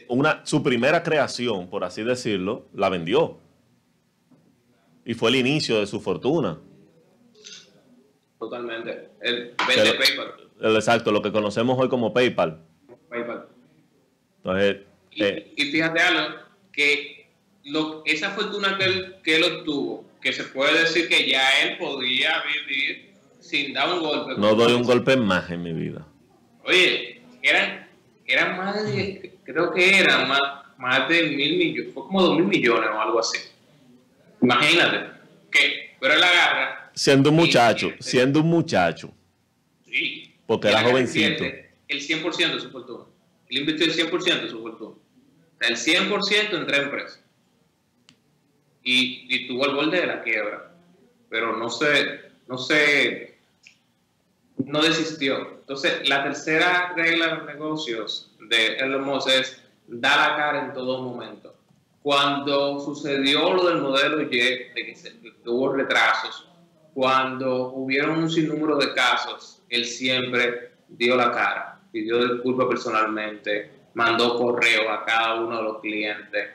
una, su primera creación, por así decirlo, la vendió. Y fue el inicio de su fortuna. Totalmente. El vende El- PayPal. El exacto, lo que conocemos hoy como PayPal. PayPal. Entonces, Y, eh, y fíjate algo, que lo, esa fortuna que él, que él obtuvo, que se puede decir que ya él podía vivir sin dar un golpe. no doy un golpe más en mi vida. Oye, eran, eran más de, creo que eran más, más de mil millones, fue como dos mil millones o algo así. Imagínate, que, pero él agarra, Siendo un muchacho, siendo un muchacho, sí, porque era jovencito. El 100% de su fortuna. Él invirtió el 100% de su fortuna. El 100% en tres empresas. Y, y tuvo el borde de la quiebra. Pero no se, no se, no desistió. Entonces, la tercera regla de los negocios de Elon Musk es dar la cara en todo momento. Cuando sucedió lo del modelo Y, de que, se- que hubo retrasos, cuando hubieron un sinnúmero de casos, él siempre dio la cara, pidió disculpas personalmente, mandó correos a cada uno de los clientes,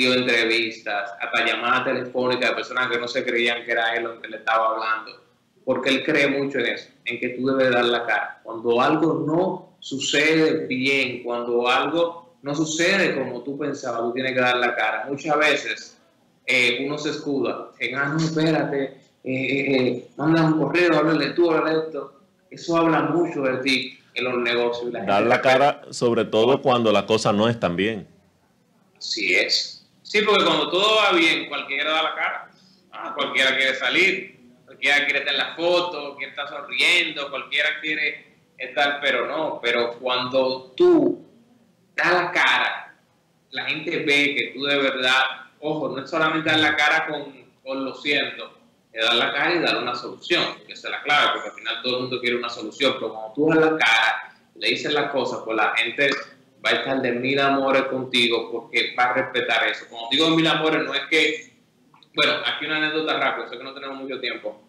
dio entrevistas, hasta llamadas telefónicas de personas que no se creían que era él lo que le estaba hablando, porque él cree mucho en eso, en que tú debes dar la cara. Cuando algo no sucede bien, cuando algo no sucede como tú pensabas, tú tienes que dar la cara. Muchas veces eh, uno se escuda en, ah, no, espérate, eh, eh, manda un correo, háblale tú, háblale esto. Eso habla mucho de ti en los negocios. y la Dar gente la cara, sobre todo cuando la cosa no es tan bien. Así es. Sí, porque cuando todo va bien, cualquiera da la cara. Ah, cualquiera quiere salir, cualquiera quiere estar en la foto, quiere estar sonriendo, cualquiera quiere estar, pero no. Pero cuando tú das la cara, la gente ve que tú de verdad, ojo, no es solamente dar la cara con, con lo siento, es dar la cara y dar una solución, que esa es la clave, porque al final todo el mundo quiere una solución, pero cuando tú das la cara, le dices las cosas, pues la gente va a estar de mil amores contigo porque va a respetar eso. Como digo mil amores, no es que, bueno, aquí una anécdota rápida, sé que no tenemos mucho tiempo,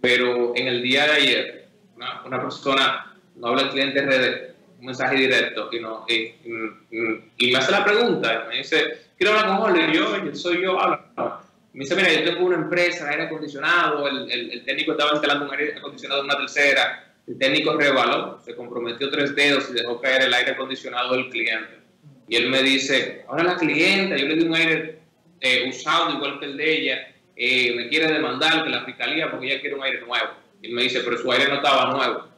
pero en el día de ayer, una, persona, no habla el cliente RD, un mensaje directo, y, no, y, me hace la pregunta, y me dice, quiero hablar con Jorge, yo, yo soy yo, habla. Me dice, mira, yo tengo una empresa aire acondicionado, el, el, el técnico estaba instalando un aire acondicionado en una tercera, el técnico revaló, se comprometió tres dedos y dejó caer el aire acondicionado del cliente. Y él me dice, ahora la clienta, yo le di un aire eh, usado igual que el de ella, eh, me quiere demandar que la fiscalía porque ella quiere un aire nuevo. Y me dice, pero su aire no estaba nuevo.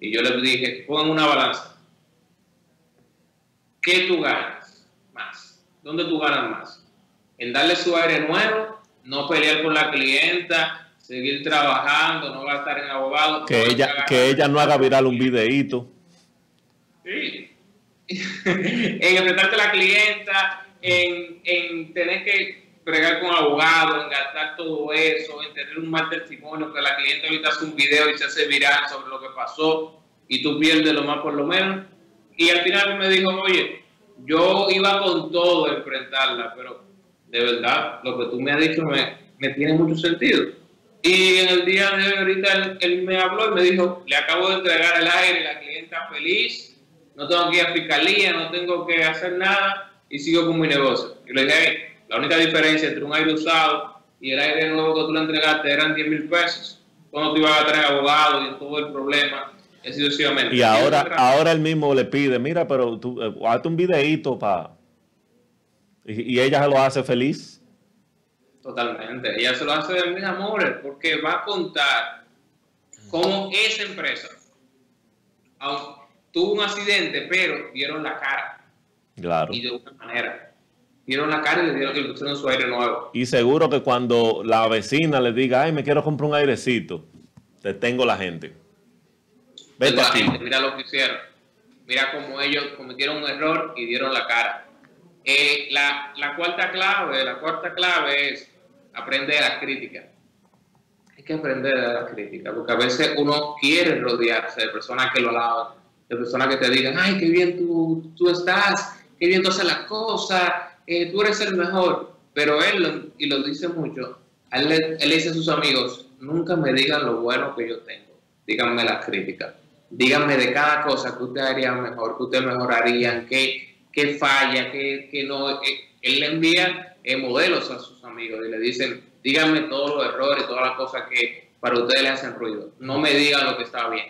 Y yo le dije, pongan una balanza. ¿Qué tú ganas más? ¿Dónde tú ganas más? En darle su aire nuevo, no pelear con la clienta, seguir trabajando, no gastar en abogado. Que no ella, que ella no haga viral un videíto. Sí. en enfrentarte a la clienta, en, en tener que bregar con abogados, en gastar todo eso, en tener un mal testimonio, que la clienta ahorita hace un video y se hace viral sobre lo que pasó y tú pierdes lo más por lo menos. Y al final me dijo, oye, yo iba con todo a enfrentarla, pero de verdad, lo que tú me has dicho me, me tiene mucho sentido. Y en el día de hoy, ahorita él, él me habló y me dijo, le acabo de entregar el aire, la clienta feliz, no tengo que ir a fiscalía, no tengo que hacer nada y sigo con mi negocio. Y le dije, "Hey, la única diferencia entre un aire usado y el aire nuevo que tú le entregaste eran 10 mil pesos. Cuando tú ibas a traer abogado y todo el problema, y ahora, él- ahora él mismo le pide, mira, pero tú, eh, hazte un videíto para... Y, y ella se lo hace feliz. Totalmente. Ella se lo hace de mis amores porque va a contar cómo esa empresa tuvo un accidente, pero dieron la cara Claro. y de una manera. Dieron la cara y le dieron que le pusieron su aire nuevo. Y seguro que cuando la vecina le diga, ay, me quiero comprar un airecito, te tengo la gente. Vete La aquí. gente, mira lo que hicieron. Mira cómo ellos cometieron un error y dieron la cara. Eh, la, la cuarta clave, la cuarta clave es aprender las críticas. Hay que que aprender de la crítica, porque a veces uno quiere rodearse de personas que lo alaban, de personas que te digan, ay, qué bien tú, tú estás, qué bien tú haces las cosas, eh, tú eres el mejor. Pero él, y lo dice mucho, él, él dice a sus amigos, nunca me digan lo bueno que yo tengo, díganme las críticas, díganme de cada cosa que usted haría mejor, que usted mejoraría, qué, qué falla, qué, qué no. Eh, él le envía eh, modelos a sus y le dicen, díganme todos los errores, todas las cosas que para ustedes le hacen ruido, no me digan lo que está bien.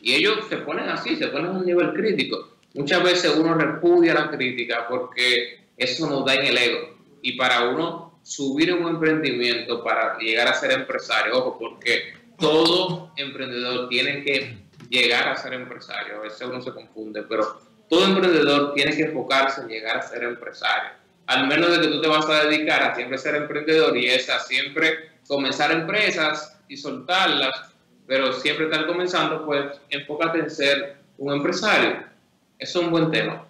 Y ellos se ponen así, se ponen a un nivel crítico. Muchas veces uno repudia la crítica porque eso nos da en el ego. Y para uno subir un emprendimiento, para llegar a ser empresario, ojo, porque todo emprendedor tiene que llegar a ser empresario. A veces uno se confunde, pero todo emprendedor tiene que enfocarse en llegar a ser empresario. Al menos de que tú te vas a dedicar a siempre ser emprendedor y es a siempre comenzar empresas y soltarlas, pero siempre estar comenzando, pues enfócate en ser un empresario. Eso es un buen tema.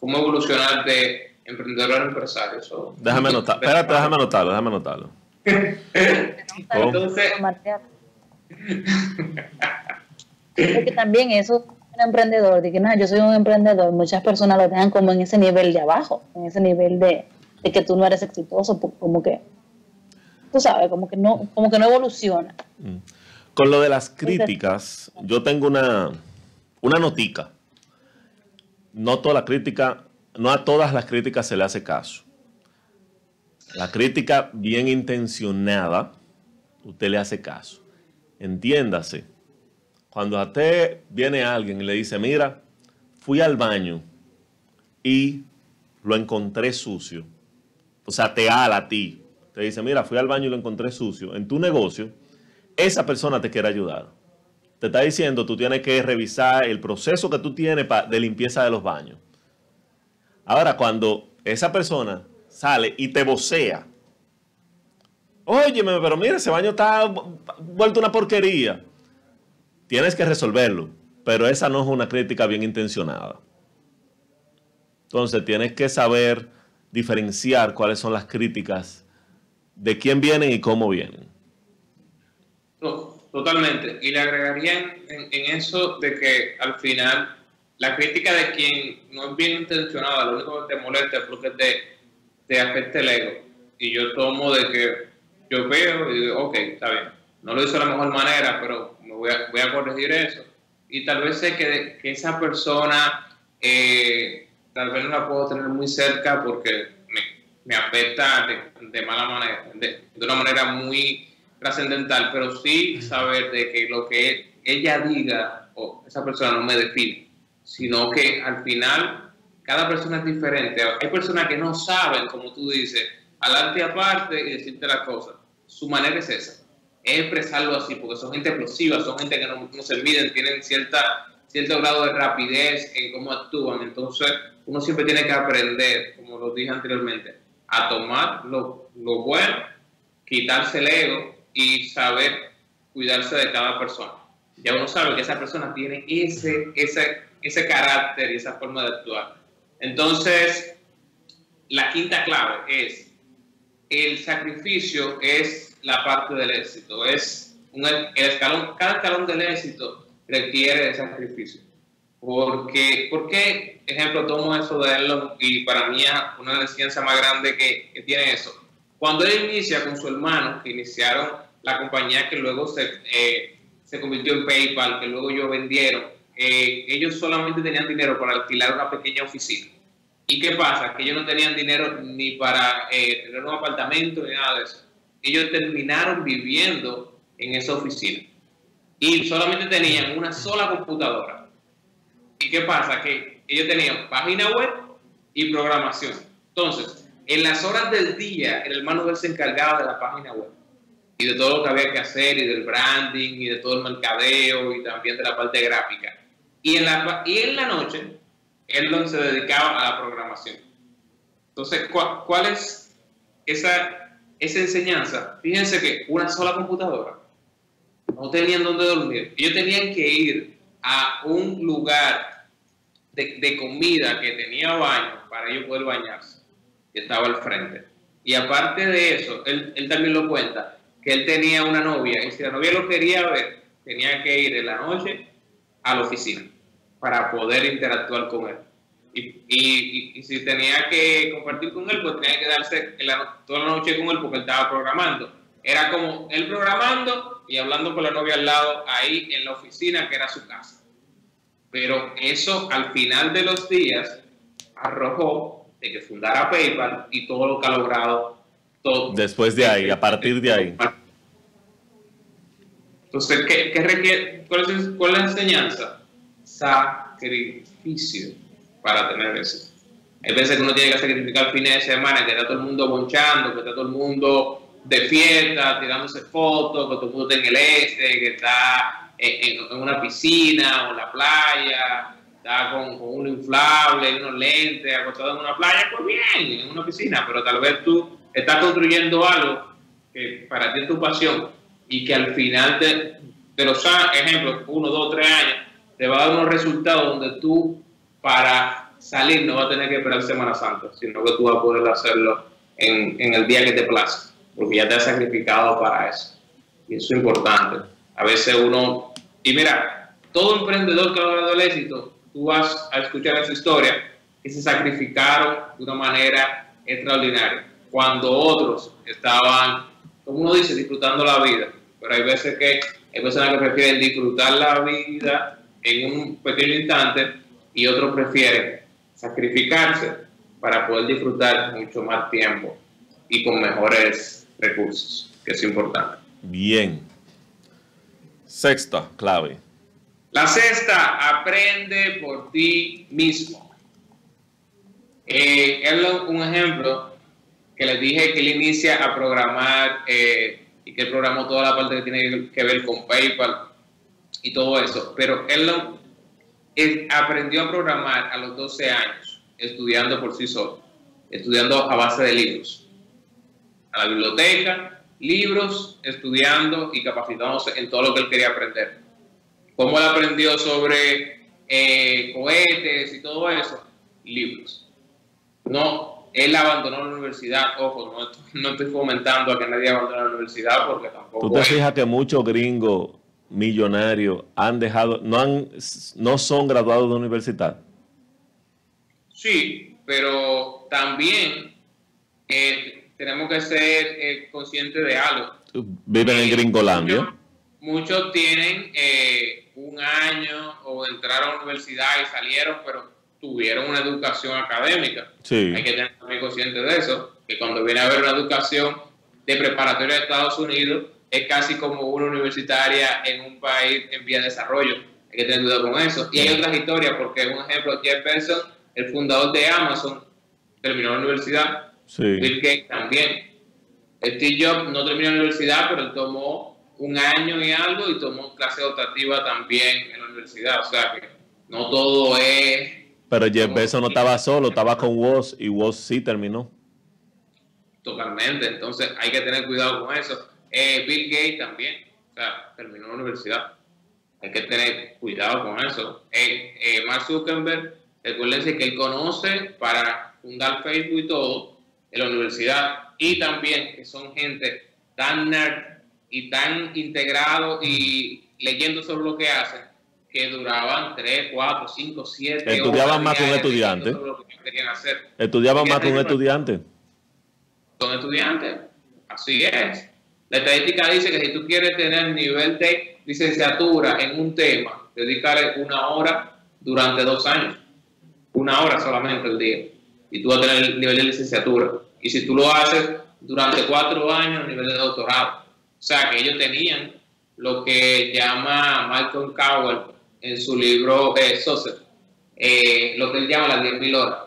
Cómo evolucionar de emprendedor a empresario. déjame anotar, espérate, déjame anotarlo, déjame anotarlo. Entonces, porque también eso un emprendedor, de que no, yo soy un emprendedor, muchas personas lo dejan como en ese nivel de abajo, en ese nivel de, de que tú no eres exitoso, como que, tú sabes, como que no, como que no evoluciona. Mm. Con lo de las críticas, yo tengo una, una notica. No toda la crítica, no a todas las críticas se le hace caso. La crítica bien intencionada, usted le hace caso. Entiéndase. Cuando a usted viene alguien y le dice, mira, fui al baño y lo encontré sucio. O sea, te ala a ti. Te dice, mira, fui al baño y lo encontré sucio. En tu negocio, esa persona te quiere ayudar. Te está diciendo, tú tienes que revisar el proceso que tú tienes de limpieza de los baños. Ahora, cuando esa persona sale y te vocea, óyeme, pero mira, ese baño está vuelto una porquería. Tienes que resolverlo, pero esa no es una crítica bien intencionada. Entonces, tienes que saber diferenciar cuáles son las críticas, de quién vienen y cómo vienen. Totalmente. Y le agregaría en, eso de que al final la crítica de quien no es bien intencionada, lo único que te molesta es porque te, te afecta el ego. Y yo tomo de que yo veo y digo, ok, está bien. No lo hice de la mejor manera, pero me voy a, voy a corregir eso. Y tal vez sé que, que esa persona eh, tal vez no la puedo tener muy cerca porque me, me afecta de, de, mala manera, de, de una manera muy trascendental, pero sí saber de que lo que ella diga o esa persona no me define, sino que al final cada persona es diferente. Hay personas que no saben, como tú dices, adelante aparte y decirte las cosas. Su manera es esa, es expresarlo así, porque son gente explosiva, son gente que no, se miden, tienen cierta, cierto grado de rapidez en cómo actúan. Entonces, uno siempre tiene que aprender, como lo dije anteriormente, a tomar lo, lo bueno, quitarse el ego y saber cuidarse de cada persona. Ya uno sabe que esa persona tiene ese, ese, ese carácter y esa forma de actuar. Entonces, la quinta clave es, el sacrificio es la parte del éxito, es un, el escalón, cada escalón del éxito requiere de sacrificio. Porque, ¿Por qué, ejemplo, tomo eso de él y para mí es una ciencias más grandes que, tiene eso? Cuando él inicia con su hermano, que iniciaron la compañía que luego se, eh, se convirtió en PayPal, que luego ellos vendieron, eh, ellos solamente tenían dinero para alquilar una pequeña oficina. ¿Y qué pasa? Que ellos no tenían dinero ni para eh, tener un apartamento ni nada de eso. Ellos terminaron viviendo en esa oficina. Y solamente tenían una sola computadora. ¿Y qué pasa? Que ellos tenían página web y programación. Entonces, en las horas del día, el hermano de él se encargaba de la página web y de todo lo que había que hacer y del branding y de todo el mercadeo y también de la parte gráfica. Y en la, y en la noche, él se dedicaba a la programación. Entonces, ¿cuál, es esa, esa enseñanza? Fíjense que una sola computadora, no tenían dónde dormir. Ellos tenían que ir a un lugar de, comida que tenía baño para ellos poder bañarse, estaba al frente. Y aparte de eso, él, él también lo cuenta, que él tenía una novia y si la novia lo quería ver, tenía que ir en la noche a la oficina para poder interactuar con él. Y, si tenía que compartir con él, pues tenía que darse toda la noche con él porque él estaba programando. Era como él programando y hablando con la novia al lado ahí en la oficina que era su casa. Pero eso al final de los días arrojó de que fundara PayPal y todo lo que ha logrado. Todo Después de ahí, a partir de ahí. Entonces, ¿qué, qué requiere? ¿Cuál es, ¿Cuál es la enseñanza? Sacrificio para tener eso. Hay veces que uno tiene que sacrificar fines de semana, que está todo el mundo bonchando, que está todo el mundo de fiesta, tirándose fotos, que todo el mundo está en el este, que está en, una piscina o en la playa, está con, con un inflable, unos lentes, acostado en una playa, pues bien, en una piscina, pero tal vez tú estás construyendo algo que para ti es tu pasión y que al final de, de los ejemplos, uno, dos, tres años, te va a dar unos resultados donde tú para salir no vas a tener que esperar Semana Santa, sino que tú vas a poder hacerlo en, el día que te plazca, porque ya te has sacrificado para eso. Y eso es importante. A veces uno, y mira, todo emprendedor que ha logrado el éxito, tú vas a escuchar esa historia, que se sacrificaron de una manera extraordinaria. Cuando otros estaban, como uno dice, disfrutando la vida. Pero hay veces que hay personas que prefieren disfrutar la vida en un pequeño instante y otros prefieren sacrificarse para poder disfrutar mucho más tiempo y con mejores recursos, que es importante. Bien. Sexta clave. La sexta, aprende por ti mismo. Eh, es un ejemplo que les dije que él inicia a programar eh, y que él programó toda la parte que tiene que ver con PayPal y todo eso. Pero él aprendió a programar a los 12 años, estudiando por sí solo, estudiando a base de libros. A la biblioteca, libros, estudiando y capacitándose en todo lo que él quería aprender. ¿Cómo él aprendió sobre eh, cohetes y todo eso? Libros. No, él abandonó la universidad. Ojo, no, estoy fomentando a que nadie abandone la universidad porque tampoco. Tú te fijas que muchos gringos millonarios han dejado, no, han, no son graduados de universidad. Sí, pero también eh, tenemos que ser eh, conscientes de algo. Viven en eh, Gringolandia. Muchos, tienen un año o entraron a la universidad y salieron, pero tuvieron una educación académica. Hay que tener muy consciente de eso, que cuando viene a haber una educación de preparatoria de Estados Unidos, es casi como una universitaria en un país en vía de desarrollo. Hay que tener cuidado con eso. Y hay otras historias, porque un ejemplo, Jeff Bezos, el fundador de Amazon, terminó la universidad. Bill Gates también. Steve Jobs no terminó la universidad, pero él tomó un año y algo y tomó clase optativa también en la universidad. O sea que no todo es... Pero Jeff Bezos no estaba solo, estaba con Woz y Woz sí terminó. Totalmente, entonces hay que tener cuidado con eso. Eh, Bill Gates también, o sea, terminó la universidad. Hay que tener cuidado con eso. Eh, eh, Mark Zuckerberg, recuérdense que él conoce para fundar Facebook y todo en la universidad y también que son gente tan nerd y tan integrado y leyendo sobre lo que hacen que duraban 3, 4, 5, 7 Estudiaban más con estudiantes. Estudiaban más con estudiantes. Con estudiantes, así es. La estadística dice que si tú quieres tener nivel de licenciatura en un tema, dedicarle una hora durante dos años. Una hora solamente al día. Y tú vas a tener el nivel de licenciatura. Y si tú lo haces durante cuatro años, nivel de doctorado. O sea, que ellos tenían lo que llama Malcolm Cowell en su libro eh, eh, lo que él llama las 10.000 horas.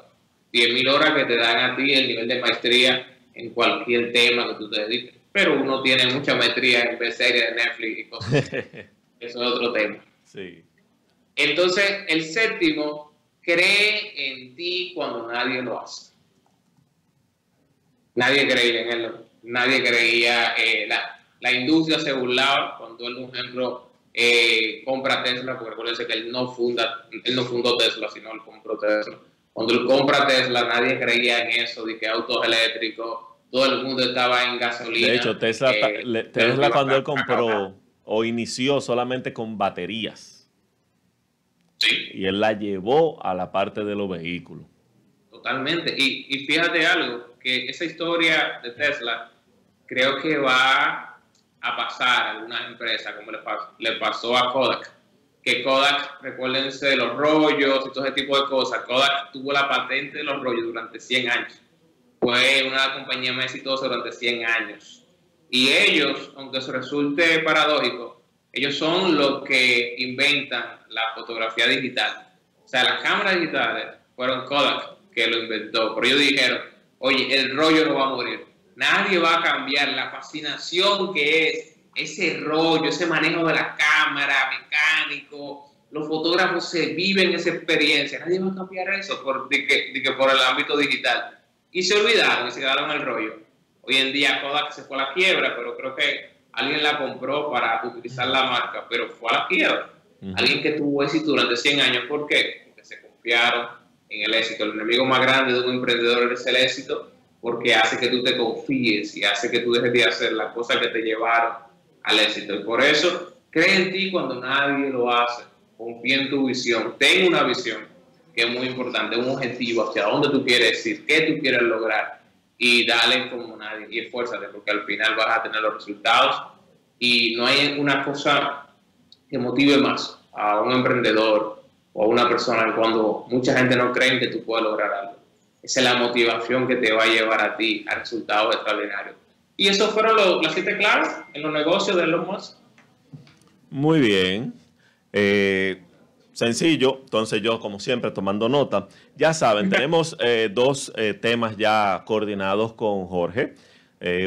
10.000 horas que te dan a ti el nivel de maestría en cualquier tema que tú te dediques pero uno tiene mucha maestría en ver series de Netflix y cosas. Eso es otro tema. Sí. Entonces, el séptimo, cree en ti cuando nadie lo hace. Nadie creía en él, nadie creía, eh, la, la, industria se burlaba cuando él, por ejemplo, eh, compra Tesla, porque recuérdense que él no, funda, él no fundó Tesla, sino él compró Tesla. Cuando él compra Tesla, nadie creía en eso, de que autos eléctricos, todo el mundo estaba en gasolina. De hecho, Tesla, eh, Tesla cuando él compró o inició solamente con baterías. Sí. Y él la llevó a la parte de los vehículos. Totalmente. Y, y fíjate algo, que esa historia de Tesla creo que va a pasar a algunas empresas, como le pasó, le pasó a Kodak. Que Kodak, recuérdense de los rollos y todo ese tipo de cosas. Kodak tuvo la patente de los rollos durante 100 años. Fue una compañía más exitosa durante 100 años. Y ellos, aunque se resulte paradójico, ellos son los que inventan la fotografía digital. O sea, las cámaras digitales fueron Kodak que lo inventó. Pero ellos dijeron, oye, el rollo no va a morir. Nadie va a cambiar la fascinación que es ese rollo, ese manejo de la cámara, mecánico. Los fotógrafos se viven esa experiencia. Nadie va a cambiar eso por, que, por el ámbito digital. Y se olvidaron y se quedaron el rollo. Hoy en día Kodak se fue a la quiebra, pero creo que alguien la compró para utilizar la marca, pero fue a la quiebra. Alguien que tuvo éxito durante 100 años. ¿Por qué? Porque se confiaron en el éxito. El enemigo más grande de un emprendedor es el éxito porque hace que tú te confíes y hace que tú dejes de hacer las cosas que te llevaron al éxito. Y por eso, cree en ti cuando nadie lo hace. Confía en tu visión. Ten una visión que es muy importante, un objetivo hacia dónde tú quieres ir, qué tú quieres lograr y dale como nadie y esfuérzate porque al final vas a tener los resultados y no hay una cosa que motive más a un emprendedor o a una persona cuando mucha gente no cree que tú puedes lograr algo. Esa es la motivación que te va a llevar a ti a resultados extraordinarios. Y eso fueron las siete claves en los negocios de Elon Musk. Muy bien. Eh, sencillo, entonces yo como siempre tomando nota. Ya saben, tenemos eh, dos eh, temas ya coordinados con Jorge.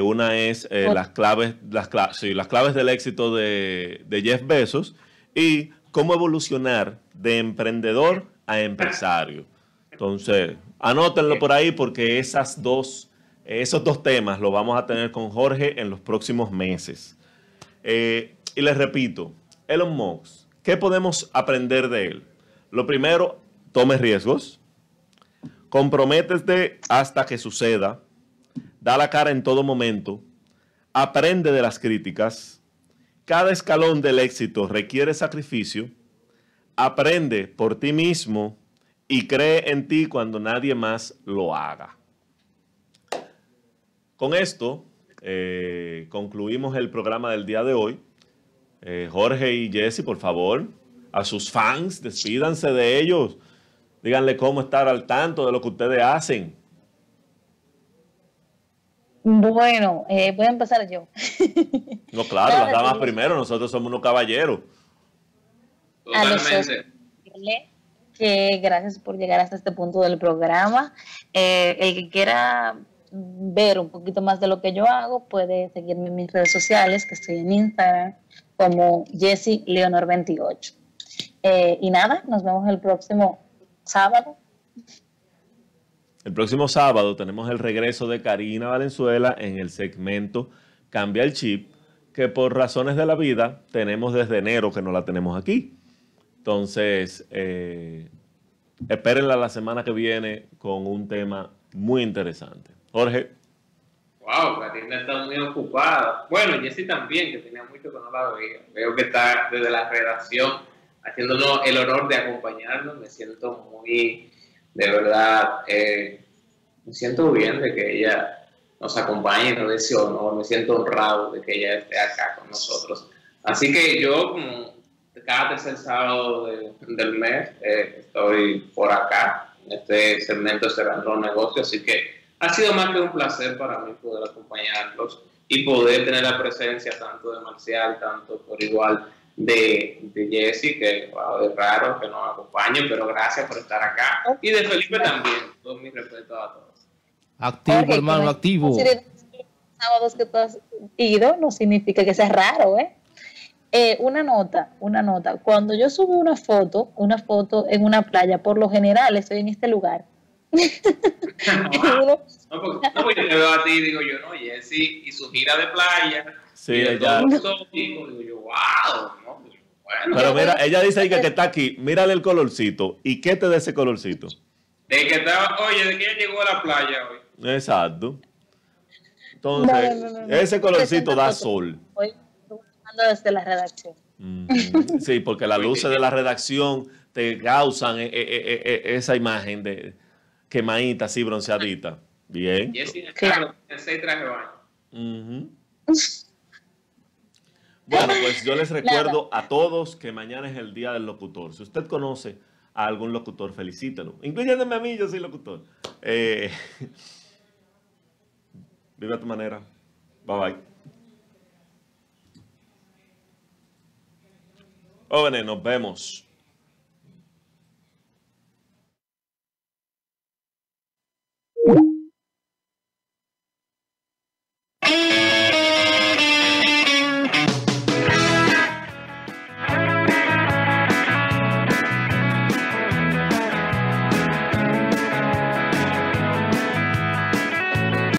una es las claves, las, las claves del éxito de, de Jeff Bezos y cómo evolucionar de emprendedor a empresario. Entonces, anótenlo por ahí porque esas dos, esos dos temas los vamos a tener con Jorge en los próximos meses. Eh, y les repito, Elon Musk, ¿qué podemos aprender de él? Lo primero, tome riesgos, comprométete hasta que suceda, da la cara en todo momento, aprende de las críticas, cada escalón del éxito requiere sacrificio, aprende por ti mismo y cree en ti cuando nadie más lo haga. Con esto eh, concluimos el programa del día de hoy. Eh, Jorge y Jesse, por favor, a sus fans, despídanse de ellos. Díganle cómo estar al tanto de lo que ustedes hacen. Bueno, eh, voy a empezar yo. No, claro, las damas primero, nosotros somos unos caballeros. Totalmente que gracias por llegar hasta este punto del programa. Eh, el que quiera ver un poquito más de lo que yo hago puede seguirme en mis redes sociales, que estoy en Instagram como Jessie Leonor 28. Eh, y nada, nos vemos el próximo sábado. El próximo sábado tenemos el regreso de Karina Valenzuela en el segmento Cambia el Chip, que por razones de la vida tenemos desde enero que no la tenemos aquí. Entonces, eh, espérenla la semana que viene con un tema muy interesante. Jorge. Wow, Karina está muy ocupada. Bueno, Jessy también, que tenía mucho que no la veía. Veo que está desde la redacción haciéndonos el honor de acompañarnos. Me siento muy, de verdad, eh, me siento bien de que ella nos acompañe nos dé ese honor. Me siento honrado de que ella esté acá con nosotros. Así que yo, como cada tercer sábado del mes eh, estoy por acá, en este segmento Cerrando Negocios, así que ha sido más que un placer para mí poder acompañarlos y poder tener la presencia tanto de Marcial, tanto por igual de, de Jesse, que es raro que nos acompañe, pero gracias por estar acá, y de Felipe también, todo mi respeto a todos. Activo, hermano, activo. Sábados que tú has ido no significa que sea raro, ¿eh? Eh, una nota, una nota. Cuando yo subo una foto, una foto en una playa, por lo general estoy en este lugar. No, porque, no, porque te veo a ti y digo yo, no, Jessy, y su gira de playa. Sí, ella. digo yo, wow, ¿no? Bueno, Pero mira, ella dice que, que está aquí, mírale el colorcito. ¿Y qué te da ese colorcito? De que estaba, oye, de que ella llegó a la playa hoy. Exacto. Entonces, No, no, no, no. ese colorcito da Foto. sol. Hoy desde la redacción. Ujú. Sí, porque las luces de la redacción te causan eh, eh, eh, esa imagen de quemadita, así bronceadita. Bien. Jessy Claro. seis trajes. Bueno, pues yo les recuerdo a todos que mañana es el día del locutor. Si usted conoce a algún locutor, felicítelo. Incluyéndome a mí, yo soy locutor. Eh, vive a tu manera. Bye bye. Jóvenes, nos vemos.